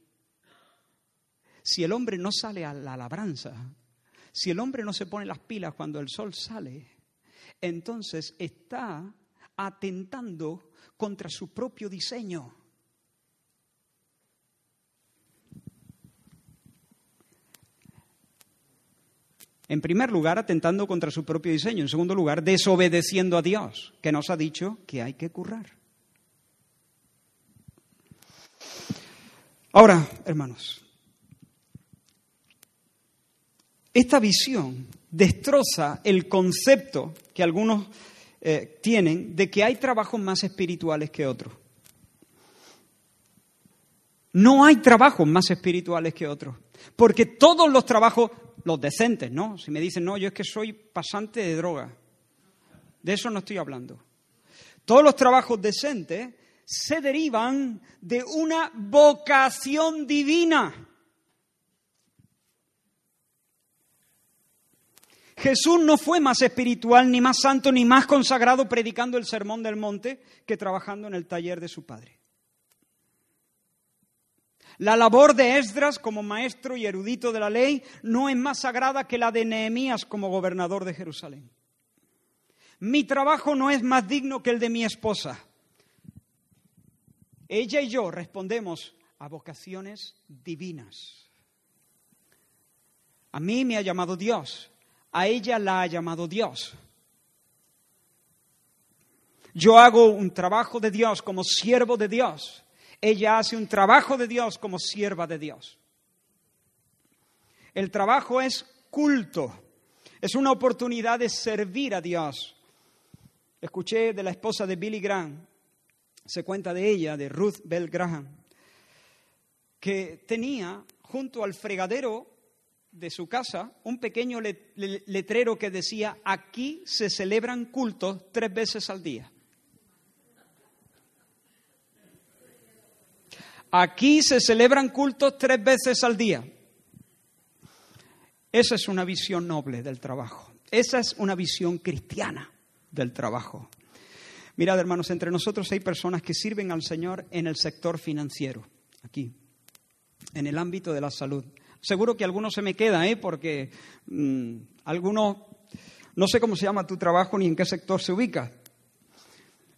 Si el hombre no sale a la labranza, si el hombre no se pone las pilas cuando el sol sale, entonces está atentando contra su propio diseño. En primer lugar, atentando contra su propio diseño. En segundo lugar, desobedeciendo a Dios, que nos ha dicho que hay que currar. Ahora, hermanos, esta visión destroza el concepto que algunos eh, tienen de que hay trabajos más espirituales que otros. No hay trabajos más espirituales que otros. Porque todos los trabajos, los decentes, ¿no? Si me dicen, no, yo es que soy pasante de droga. De eso no estoy hablando. Todos los trabajos decentes se derivan de una vocación divina. Jesús no fue más espiritual, ni más santo, ni más consagrado predicando el sermón del monte que trabajando en el taller de su padre. La labor de Esdras como maestro y erudito de la ley no es más sagrada que la de Nehemías como gobernador de Jerusalén. Mi trabajo no es más digno que el de mi esposa. Ella y yo respondemos a vocaciones divinas. A mí me ha llamado Dios, a ella la ha llamado Dios. Yo hago un trabajo de Dios como siervo de Dios. Ella hace un trabajo de Dios como sierva de Dios. El trabajo es culto, es una oportunidad de servir a Dios. Escuché de la esposa de Billy Graham, se cuenta de ella, de Ruth Bell Graham, que tenía junto al fregadero de su casa un pequeño letrero que decía, aquí se celebran cultos tres veces al día. Aquí se celebran cultos tres veces al día. Esa es una visión noble del trabajo. Esa es una visión cristiana del trabajo. Mirad, hermanos, entre nosotros hay personas que sirven al Señor en el sector financiero, aquí, en el ámbito de la salud. Seguro que algunos se me queda, ¿eh? porque mm, algunos, no sé cómo se llama tu trabajo ni en qué sector se ubica,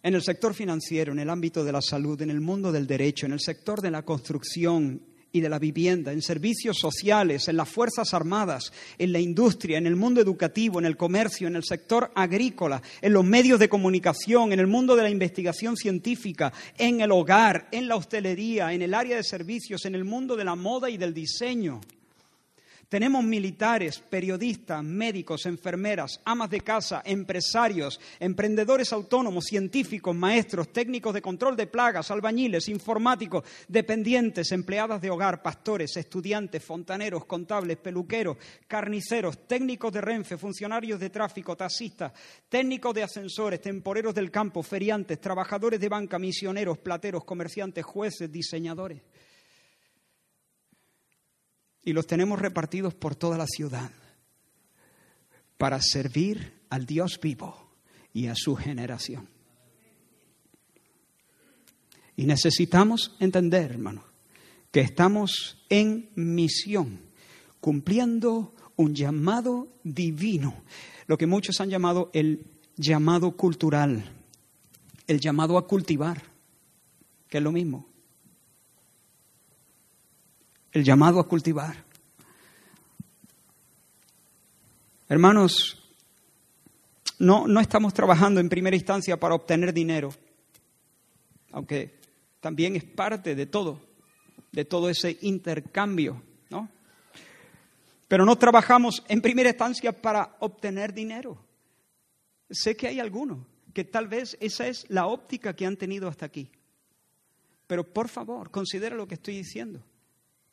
en el sector financiero, en el ámbito de la salud, en el mundo del derecho, en el sector de la construcción y de la vivienda, en servicios sociales, en las Fuerzas Armadas, en la industria, en el mundo educativo, en el comercio, en el sector agrícola, en los medios de comunicación, en el mundo de la investigación científica, en el hogar, en la hostelería, en el área de servicios, en el mundo de la moda y del diseño. Tenemos militares, periodistas, médicos, enfermeras, amas de casa, empresarios, emprendedores autónomos, científicos, maestros, técnicos de control de plagas, albañiles, informáticos, dependientes, empleadas de hogar, pastores, estudiantes, fontaneros, contables, peluqueros, carniceros, técnicos de Renfe, funcionarios de tráfico, taxistas, técnicos de ascensores, temporeros del campo, feriantes, trabajadores de banca, misioneros, plateros, comerciantes, jueces, diseñadores y los tenemos repartidos por toda la ciudad para servir al Dios vivo y a su generación. Y necesitamos entender, hermano, que estamos en misión, cumpliendo un llamado divino, lo que muchos han llamado el llamado cultural, el llamado a cultivar, que es lo mismo el llamado a cultivar. Hermanos, no, no estamos trabajando en primera instancia para obtener dinero, aunque también es parte de todo, de todo ese intercambio, ¿no? Pero no trabajamos en primera instancia para obtener dinero. Sé que hay algunos que tal vez esa es la óptica que han tenido hasta aquí. Pero por favor, considera lo que estoy diciendo.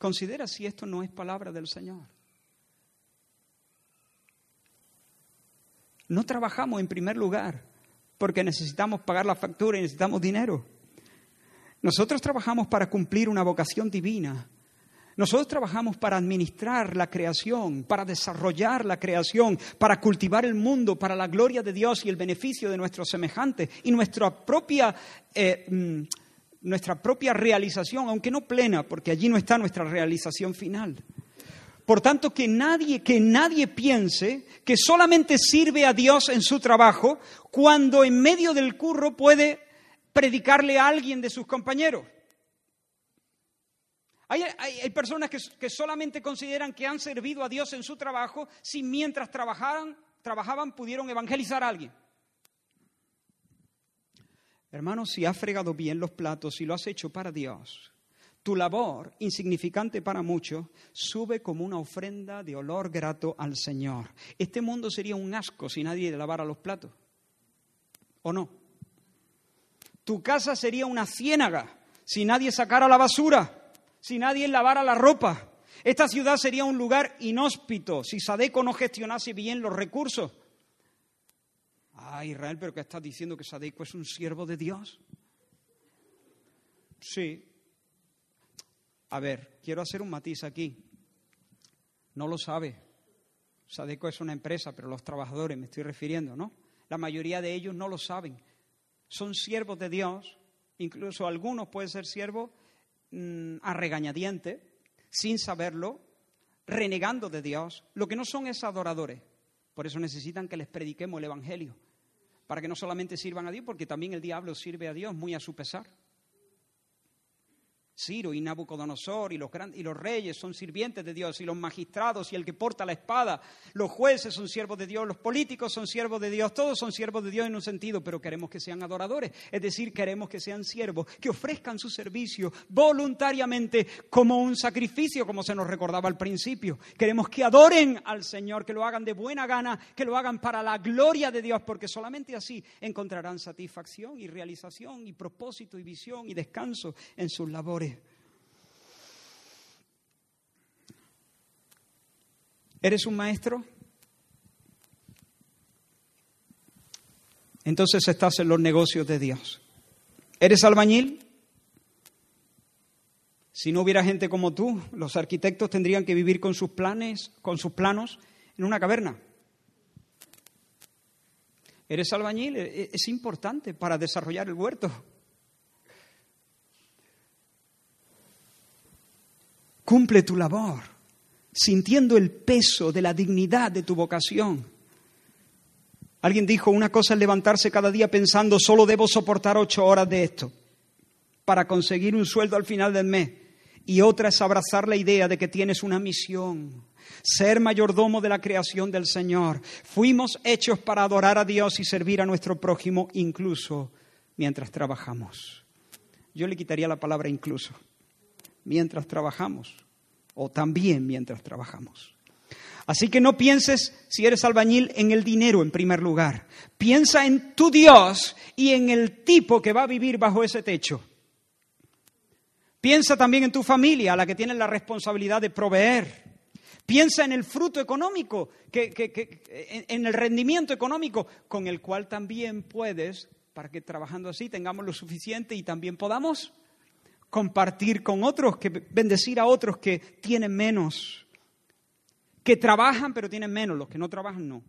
Considera si esto no es palabra del Señor. No trabajamos en primer lugar porque necesitamos pagar la factura y necesitamos dinero. Nosotros trabajamos para cumplir una vocación divina. Nosotros trabajamos para administrar la creación, para desarrollar la creación, para cultivar el mundo, para la gloria de Dios y el beneficio de nuestros semejantes y nuestra propia eh, mm, nuestra propia realización, aunque no plena, porque allí no está nuestra realización final. Por tanto, que nadie, que nadie piense que solamente sirve a Dios en su trabajo cuando en medio del curro puede predicarle a alguien de sus compañeros. Hay, hay, personas que, que, solamente consideran que han servido a Dios en su trabajo si mientras trabajaban, trabajaban pudieron evangelizar a alguien. Hermano, si has fregado bien los platos y lo has hecho para Dios, tu labor, insignificante para muchos, sube como una ofrenda de olor grato al Señor. Este mundo sería un asco si nadie lavara los platos. ¿O no? Tu casa sería una ciénaga si nadie sacara la basura, si nadie lavara la ropa. Esta ciudad sería un lugar inhóspito si Sadeco no gestionase bien los recursos. Ah, Israel, pero ¿qué estás diciendo que Sadeco es un siervo de Dios? Sí. A ver, quiero hacer un matiz aquí. No lo sabe. Sadeco es una empresa, pero los trabajadores me estoy refiriendo, ¿no? La mayoría de ellos no lo saben. Son siervos de Dios, incluso algunos pueden ser siervos mm, a regañadientes, sin saberlo, renegando de Dios. Lo que no son es adoradores. Por eso necesitan que les prediquemos el Evangelio. Para que no solamente sirvan a Dios, porque también el diablo sirve a Dios muy a su pesar. Ciro y Nabucodonosor y los, y los reyes son sirvientes de Dios y los magistrados y el que porta la espada, los jueces son siervos de Dios, los políticos son siervos de Dios, todos son siervos de Dios en un sentido, pero queremos que sean adoradores, es decir, queremos que sean siervos, que ofrezcan su servicio voluntariamente como un sacrificio, como se nos recordaba al principio. Queremos que adoren al Señor, que lo hagan de buena gana, que lo hagan para la gloria de Dios, porque solamente así encontrarán satisfacción y realización y propósito y visión y descanso en sus labores. ¿Eres un maestro? Entonces estás en los negocios de Dios. ¿Eres albañil? Si no hubiera gente como tú, los arquitectos tendrían que vivir con sus planes, con sus planos en una caverna. ¿Eres albañil? E-, e-, es importante para desarrollar el huerto. Cumple tu labor, sintiendo el peso de la dignidad de tu vocación. Alguien dijo, una cosa es levantarse cada día pensando, solo debo soportar ocho horas de esto para conseguir un sueldo al final del mes. Y otra es abrazar la idea de que tienes una misión, ser mayordomo de la creación del Señor. Fuimos hechos para adorar a Dios y servir a nuestro prójimo incluso mientras trabajamos. Yo le quitaría la palabra incluso mientras trabajamos o también mientras trabajamos. Así que no pienses, si eres albañil, en el dinero en primer lugar. Piensa en tu Dios y en el tipo que va a vivir bajo ese techo. Piensa también en tu familia, a la que tienes la responsabilidad de proveer. Piensa en el fruto económico, en el rendimiento económico con el cual también puedes, para que trabajando así tengamos lo suficiente y también podamos compartir con otros, que bendecir a otros que tienen menos, que trabajan pero tienen menos, los que no trabajan no.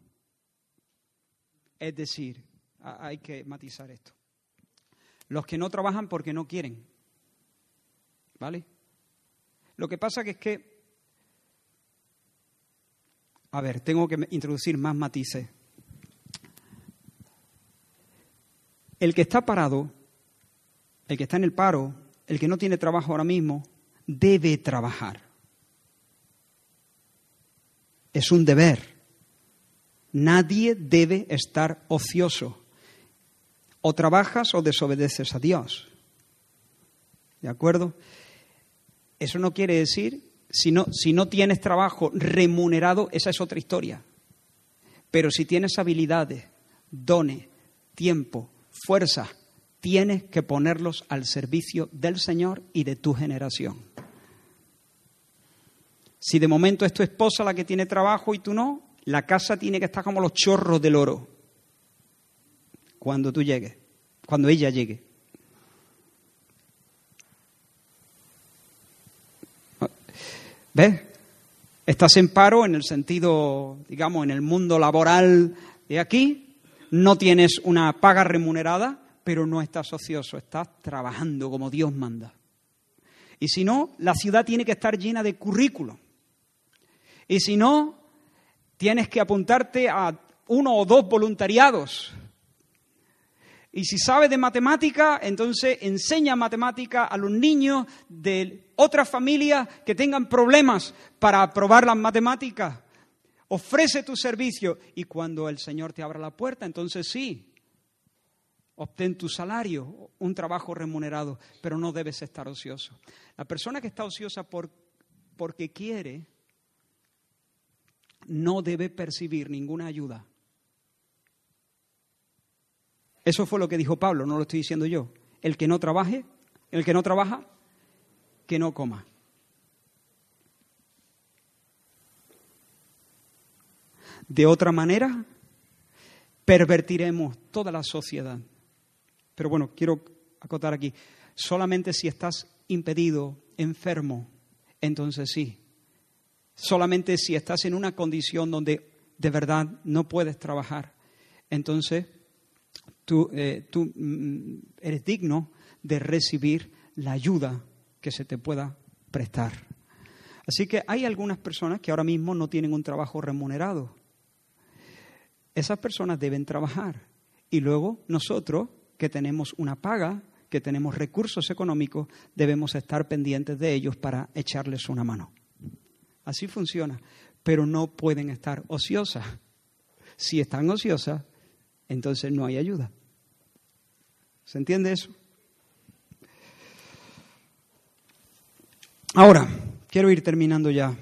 Es decir, hay que matizar esto. Los que no trabajan porque no quieren. ¿Vale? Lo que pasa que es que, a ver, tengo que introducir más matices. El que está parado, el que está en el paro, el que no tiene trabajo ahora mismo, debe trabajar. Es un deber. Nadie debe estar ocioso. O trabajas o desobedeces a Dios. ¿De acuerdo? Eso no quiere decir, si no, si no tienes trabajo remunerado, esa es otra historia. Pero si tienes habilidades, dones, tiempo, fuerza, tienes que ponerlos al servicio del Señor y de tu generación. Si de momento es tu esposa la que tiene trabajo y tú no, la casa tiene que estar como los chorros del oro cuando tú llegues, cuando ella llegue. ¿Ves? Estás en paro en el sentido, digamos, en el mundo laboral de aquí, no tienes una paga remunerada, pero no estás ocioso, estás trabajando como Dios manda. Y si no, la ciudad tiene que estar llena de currículos. Y si no, tienes que apuntarte a uno o dos voluntariados. Y si sabes de matemática, entonces enseña matemática a los niños de otras familias que tengan problemas para aprobar las matemáticas. Ofrece tu servicio y cuando el Señor te abra la puerta, entonces sí, Obtén tu salario, un trabajo remunerado, pero no debes estar ocioso. La persona que está ociosa por, porque quiere no debe percibir ninguna ayuda. Eso fue lo que dijo Pablo, no lo estoy diciendo yo. El que no trabaje, el que no trabaja, que no coma. De otra manera, pervertiremos toda la sociedad. Pero bueno, quiero acotar aquí, solamente si estás impedido, enfermo, entonces sí. Solamente si estás en una condición donde de verdad no puedes trabajar, entonces tú, eh, tú mm, eres digno de recibir la ayuda que se te pueda prestar. Así que hay algunas personas que ahora mismo no tienen un trabajo remunerado. Esas personas deben trabajar. Y luego nosotros, que tenemos una paga, que tenemos recursos económicos, debemos estar pendientes de ellos para echarles una mano. Así funciona. Pero no pueden estar ociosas. Si están ociosas, entonces no hay ayuda. ¿Se entiende eso? Ahora, quiero ir terminando ya.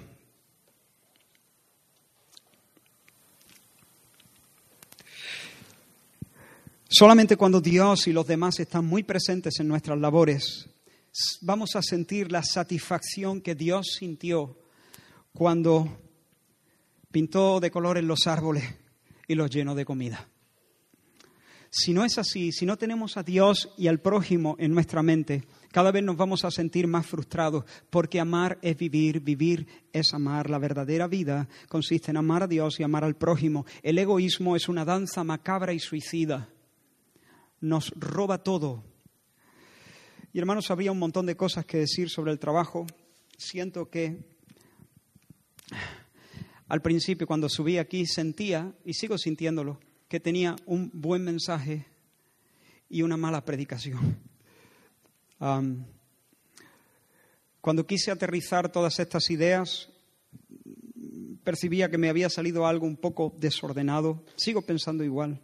Solamente cuando Dios y los demás están muy presentes en nuestras labores, vamos a sentir la satisfacción que Dios sintió cuando pintó de colores los árboles y los llenó de comida. Si no es así, si no tenemos a Dios y al prójimo en nuestra mente, cada vez nos vamos a sentir más frustrados, porque amar es vivir, vivir es amar. La verdadera vida consiste en amar a Dios y amar al prójimo. El egoísmo es una danza macabra y suicida. Nos roba todo. Y hermanos, habría un montón de cosas que decir sobre el trabajo. Siento que al principio, cuando subí aquí, sentía, y sigo sintiéndolo, que tenía un buen mensaje y una mala predicación. cuando quise aterrizar todas estas ideas, percibía que me había salido algo un poco desordenado. Sigo pensando igual.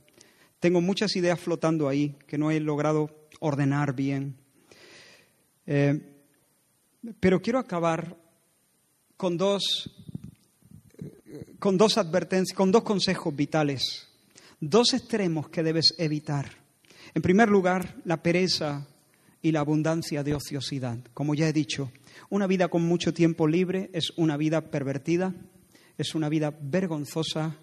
Tengo muchas ideas flotando ahí que no he logrado ordenar bien. Eh, pero quiero acabar con dos, con dos advertencias, con dos consejos vitales dos extremos que debes evitar. En primer lugar, la pereza y la abundancia de ociosidad. Como ya he dicho, una vida con mucho tiempo libre es una vida pervertida, es una vida vergonzosa,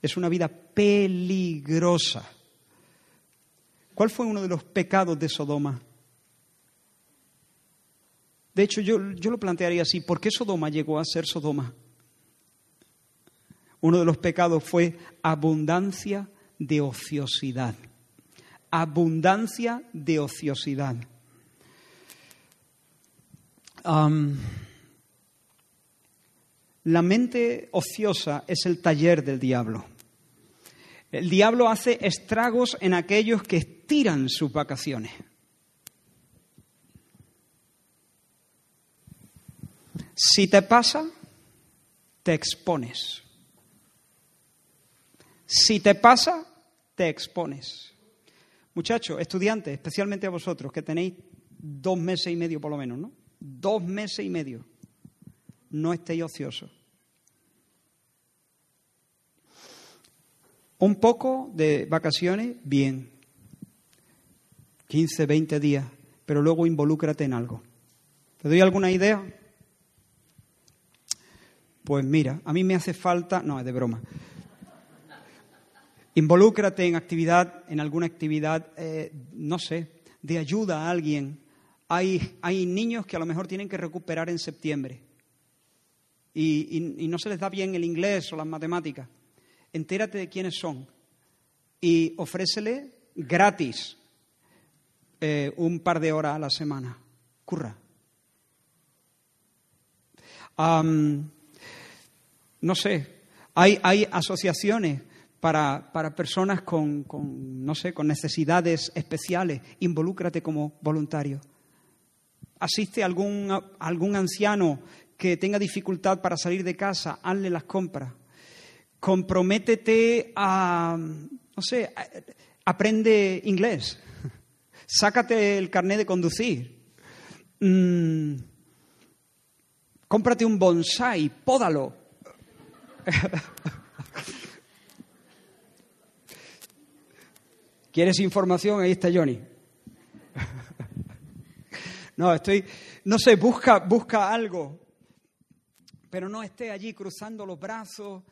es una vida peligrosa. ¿Cuál fue uno de los pecados de Sodoma? De hecho, yo, yo, lo plantearía así, ¿por qué Sodoma llegó a ser Sodoma? Uno de los pecados fue abundancia de ociosidad. Abundancia de ociosidad. la mente ociosa es el taller del diablo. El diablo hace estragos en aquellos que estiran sus vacaciones. Si te pasa, te expones. Si te pasa, te expones. Muchachos, estudiantes, especialmente a vosotros, que tenéis dos meses y medio por lo menos, ¿no? Dos meses y medio. No estéis ociosos. Un poco de vacaciones, bien. 15, 20 días, pero luego involúcrate en algo. ¿Te doy alguna idea? Pues mira, a mí me hace falta, no, es de broma. Involúcrate en actividad, en alguna actividad, eh, no sé, de ayuda a alguien. Hay, hay, niños que a lo mejor tienen que recuperar en septiembre y, no se les da bien el inglés o las matemáticas. Entérate de quiénes son y ofrécele gratis eh, un par de horas a la semana. Curra. no sé, hay, hay asociaciones para, personas con, no sé, con necesidades especiales. Involúcrate como voluntario. Asiste a algún, algún anciano que tenga dificultad para salir de casa, hazle las compras. Comprométete a, no sé, aprende inglés. Sácate el carnet de conducir. Mm, cómprate un bonsai, pódalo. ¿Quieres información? Ahí está Johnny. No, estoy, no sé, busca, busca algo, pero no esté allí cruzando los brazos,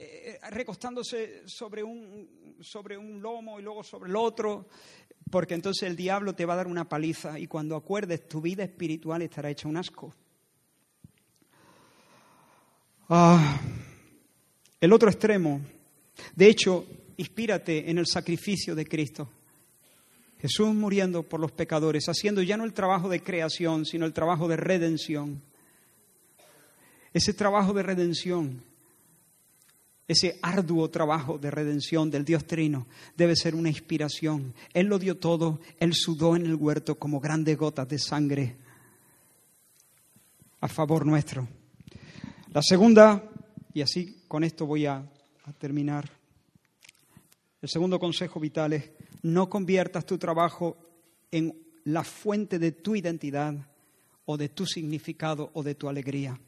eh, recostándose sobre un, sobre un lomo y luego sobre el otro, porque entonces el diablo te va a dar una paliza y cuando acuerdes tu vida espiritual estará hecha un asco. Ah, el otro extremo. De hecho, inspírate en el sacrificio de Cristo. Jesús muriendo por los pecadores, haciendo ya no el trabajo de creación, sino el trabajo de redención. Ese trabajo de redención, ese arduo trabajo de redención del Dios Trino debe ser una inspiración. Él lo dio todo, Él sudó en el huerto como grandes gotas de sangre a favor nuestro. La segunda, y así con esto voy a, terminar, el segundo consejo vital es no conviertas tu trabajo en la fuente de tu identidad o de tu significado o de tu alegría.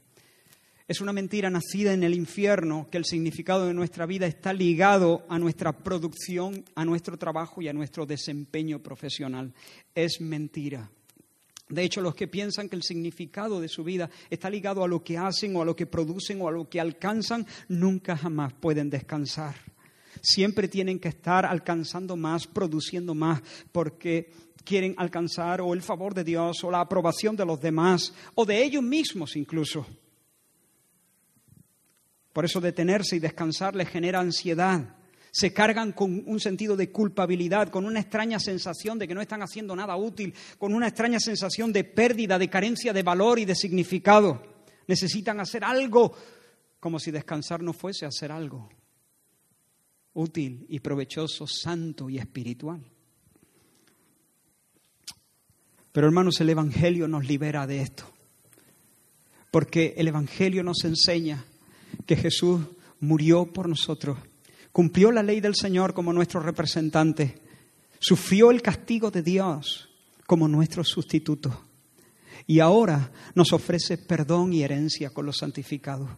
Es una mentira nacida en el infierno que el significado de nuestra vida está ligado a nuestra producción, a nuestro trabajo y a nuestro desempeño profesional. Es mentira. De hecho, los que piensan que el significado de su vida está ligado a lo que hacen o a lo que producen o a lo que alcanzan, nunca jamás pueden descansar. Siempre tienen que estar alcanzando más, produciendo más, porque quieren alcanzar o el favor de Dios o la aprobación de los demás o de ellos mismos incluso. Por eso detenerse y descansar les genera ansiedad. Se cargan con un sentido de culpabilidad, con una extraña sensación de que no están haciendo nada útil, con una extraña sensación de pérdida, de carencia de valor y de significado. Necesitan hacer algo como si descansar no fuese hacer algo útil y provechoso, santo y espiritual. Pero hermanos, el Evangelio nos libera de esto, porque el Evangelio nos enseña que Jesús murió por nosotros, cumplió la ley del Señor como nuestro representante, sufrió el castigo de Dios como nuestro sustituto. Y ahora nos ofrece perdón y herencia con los santificados.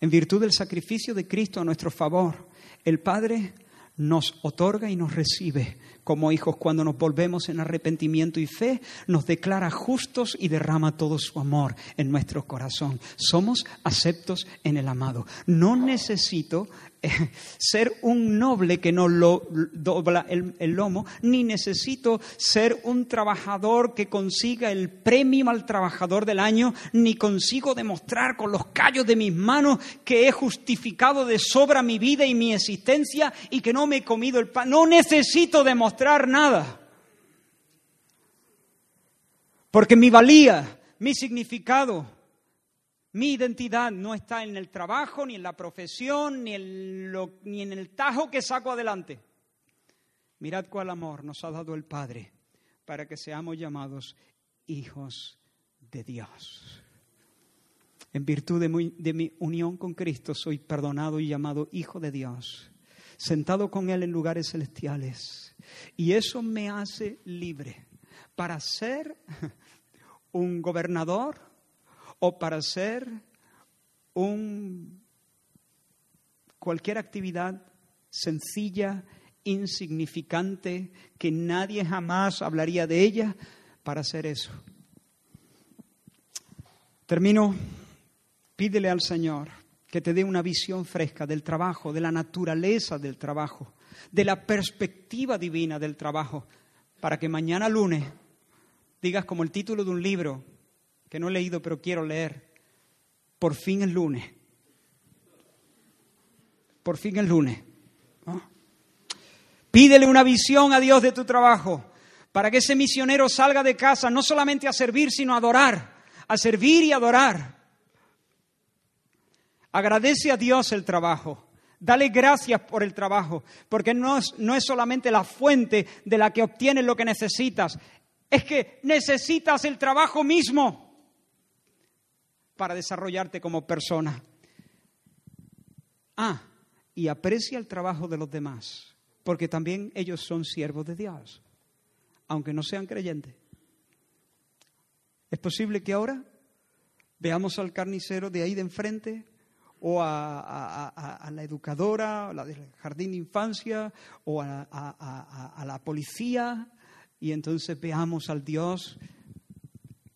En virtud del sacrificio de Cristo a nuestro favor, el Padre nos otorga y nos recibe como hijos cuando nos volvemos en arrepentimiento y fe, nos declara justos y derrama todo su amor en nuestro corazón. Somos aceptos en el amado. No necesito ser un noble que no lo dobla el, el, lomo, ni necesito ser un trabajador que consiga el premio al trabajador del año, ni consigo demostrar con los callos de mis manos que he justificado de sobra mi vida y mi existencia y que no me he comido el pan. No necesito demostrar nada. Porque mi valía, mi significado, mi identidad no está en el trabajo, ni en la profesión, ni en, lo, ni en el tajo que saco adelante. Mirad cuál amor nos ha dado el Padre para que seamos llamados hijos de Dios. En virtud de mi, de mi, unión con Cristo soy perdonado y llamado hijo de Dios, sentado con Él en lugares celestiales. Y eso me hace libre. Para ser un gobernador o para hacer un, cualquier actividad sencilla, insignificante, que nadie jamás hablaría de ella, para hacer eso. Termino, pídele al Señor que te dé una visión fresca del trabajo, de la naturaleza del trabajo, de la perspectiva divina del trabajo, para que mañana lunes digas como el título de un libro, que no he leído pero quiero leer. Por fin el lunes. Por fin el lunes. Pídele una visión a Dios de tu trabajo para que ese misionero salga de casa no solamente a servir, sino a adorar, a servir y adorar. Agradece a Dios el trabajo. Dale gracias por el trabajo, porque no es, no es solamente la fuente de la que obtienes lo que necesitas, es que necesitas el trabajo mismo para desarrollarte como persona. Ah, y aprecia el trabajo de los demás, porque también ellos son siervos de Dios, aunque no sean creyentes. Es posible que ahora veamos al carnicero de ahí de enfrente o a, a la educadora, a la del jardín de infancia, o a, la policía, y entonces veamos al Dios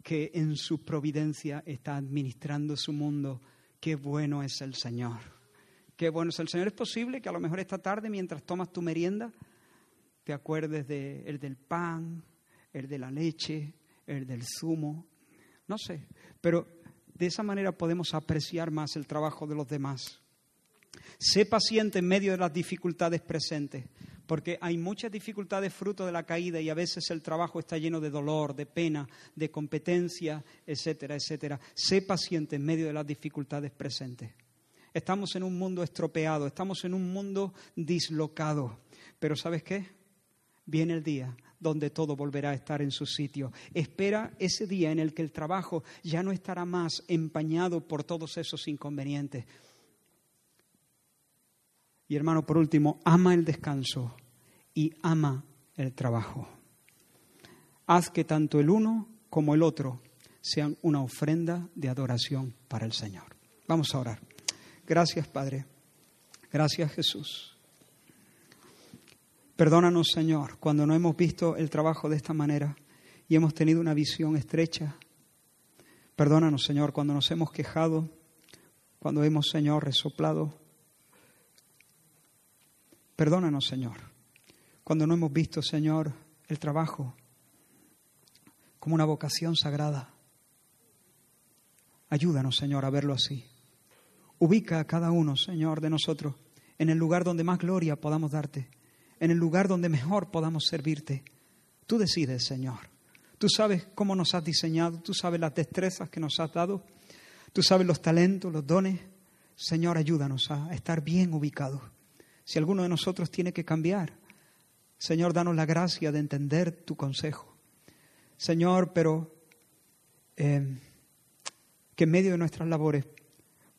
que en su providencia está administrando su mundo. Qué bueno es el Señor. Qué bueno es el Señor. Es posible que a lo mejor esta tarde, mientras tomas tu merienda, te acuerdes de el del pan, el de la leche, el del zumo. No sé. Pero de esa manera podemos apreciar más el trabajo de los demás. Sé paciente en medio de las dificultades presentes, porque hay muchas dificultades fruto de la caída y a veces el trabajo está lleno de dolor, de pena, de competencia, etcétera, etcétera. Sé paciente en medio de las dificultades presentes. Estamos en un mundo estropeado, estamos en un mundo dislocado, pero ¿sabes qué? Viene el día donde todo volverá a estar en su sitio. Espera ese día en el que el trabajo ya no estará más empañado por todos esos inconvenientes. Y hermano, por último, ama el descanso y ama el trabajo. Haz que tanto el uno como el otro sean una ofrenda de adoración para el Señor. Vamos a orar. Gracias, Padre. Gracias, Jesús. Perdónanos, Señor, cuando no hemos visto el trabajo de esta manera y hemos tenido una visión estrecha. Perdónanos, Señor, cuando nos hemos quejado, cuando hemos, Señor, resoplado Perdónanos, Señor, cuando no hemos visto, Señor, el trabajo como una vocación sagrada. Ayúdanos, Señor, a verlo así. Ubica a cada uno, Señor, de nosotros en el lugar donde más gloria podamos darte, en el lugar donde mejor podamos servirte. Tú decides, Señor. Tú sabes cómo nos has diseñado, tú sabes las destrezas que nos has dado, tú sabes los talentos, los dones. Señor, ayúdanos a estar bien ubicados si alguno de nosotros tiene que cambiar, Señor, danos la gracia de entender tu consejo. Señor, pero eh, que en medio de nuestras labores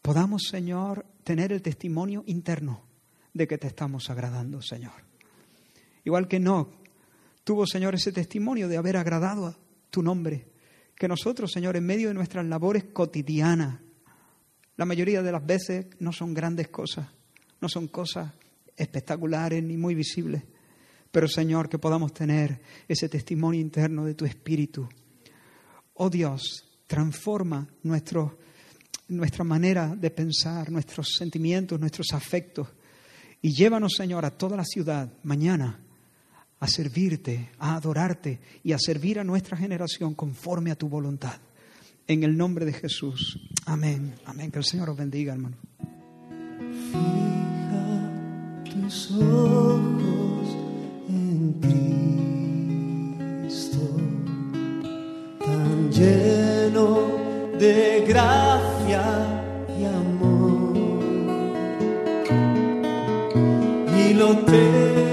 podamos, Señor, tener el testimonio interno de que te estamos agradando, Señor. Igual que no tuvo, Señor, ese testimonio de haber agradado a tu nombre. Que nosotros, Señor, en medio de nuestras labores cotidianas, la mayoría de las veces no son grandes cosas, no son cosas espectaculares ni muy visibles, pero Señor, que podamos tener ese testimonio interno de tu Espíritu. Oh Dios, transforma nuestro, nuestra manera de pensar, nuestros sentimientos, nuestros afectos, y llévanos, Señor, a toda la ciudad mañana a servirte, a adorarte y a servir a nuestra generación conforme a tu voluntad. En el nombre de Jesús. Amén. Amén. Que el Señor os bendiga, hermano
tus ojos en Cristo, tan lleno de gracia y amor. Y lo terrenal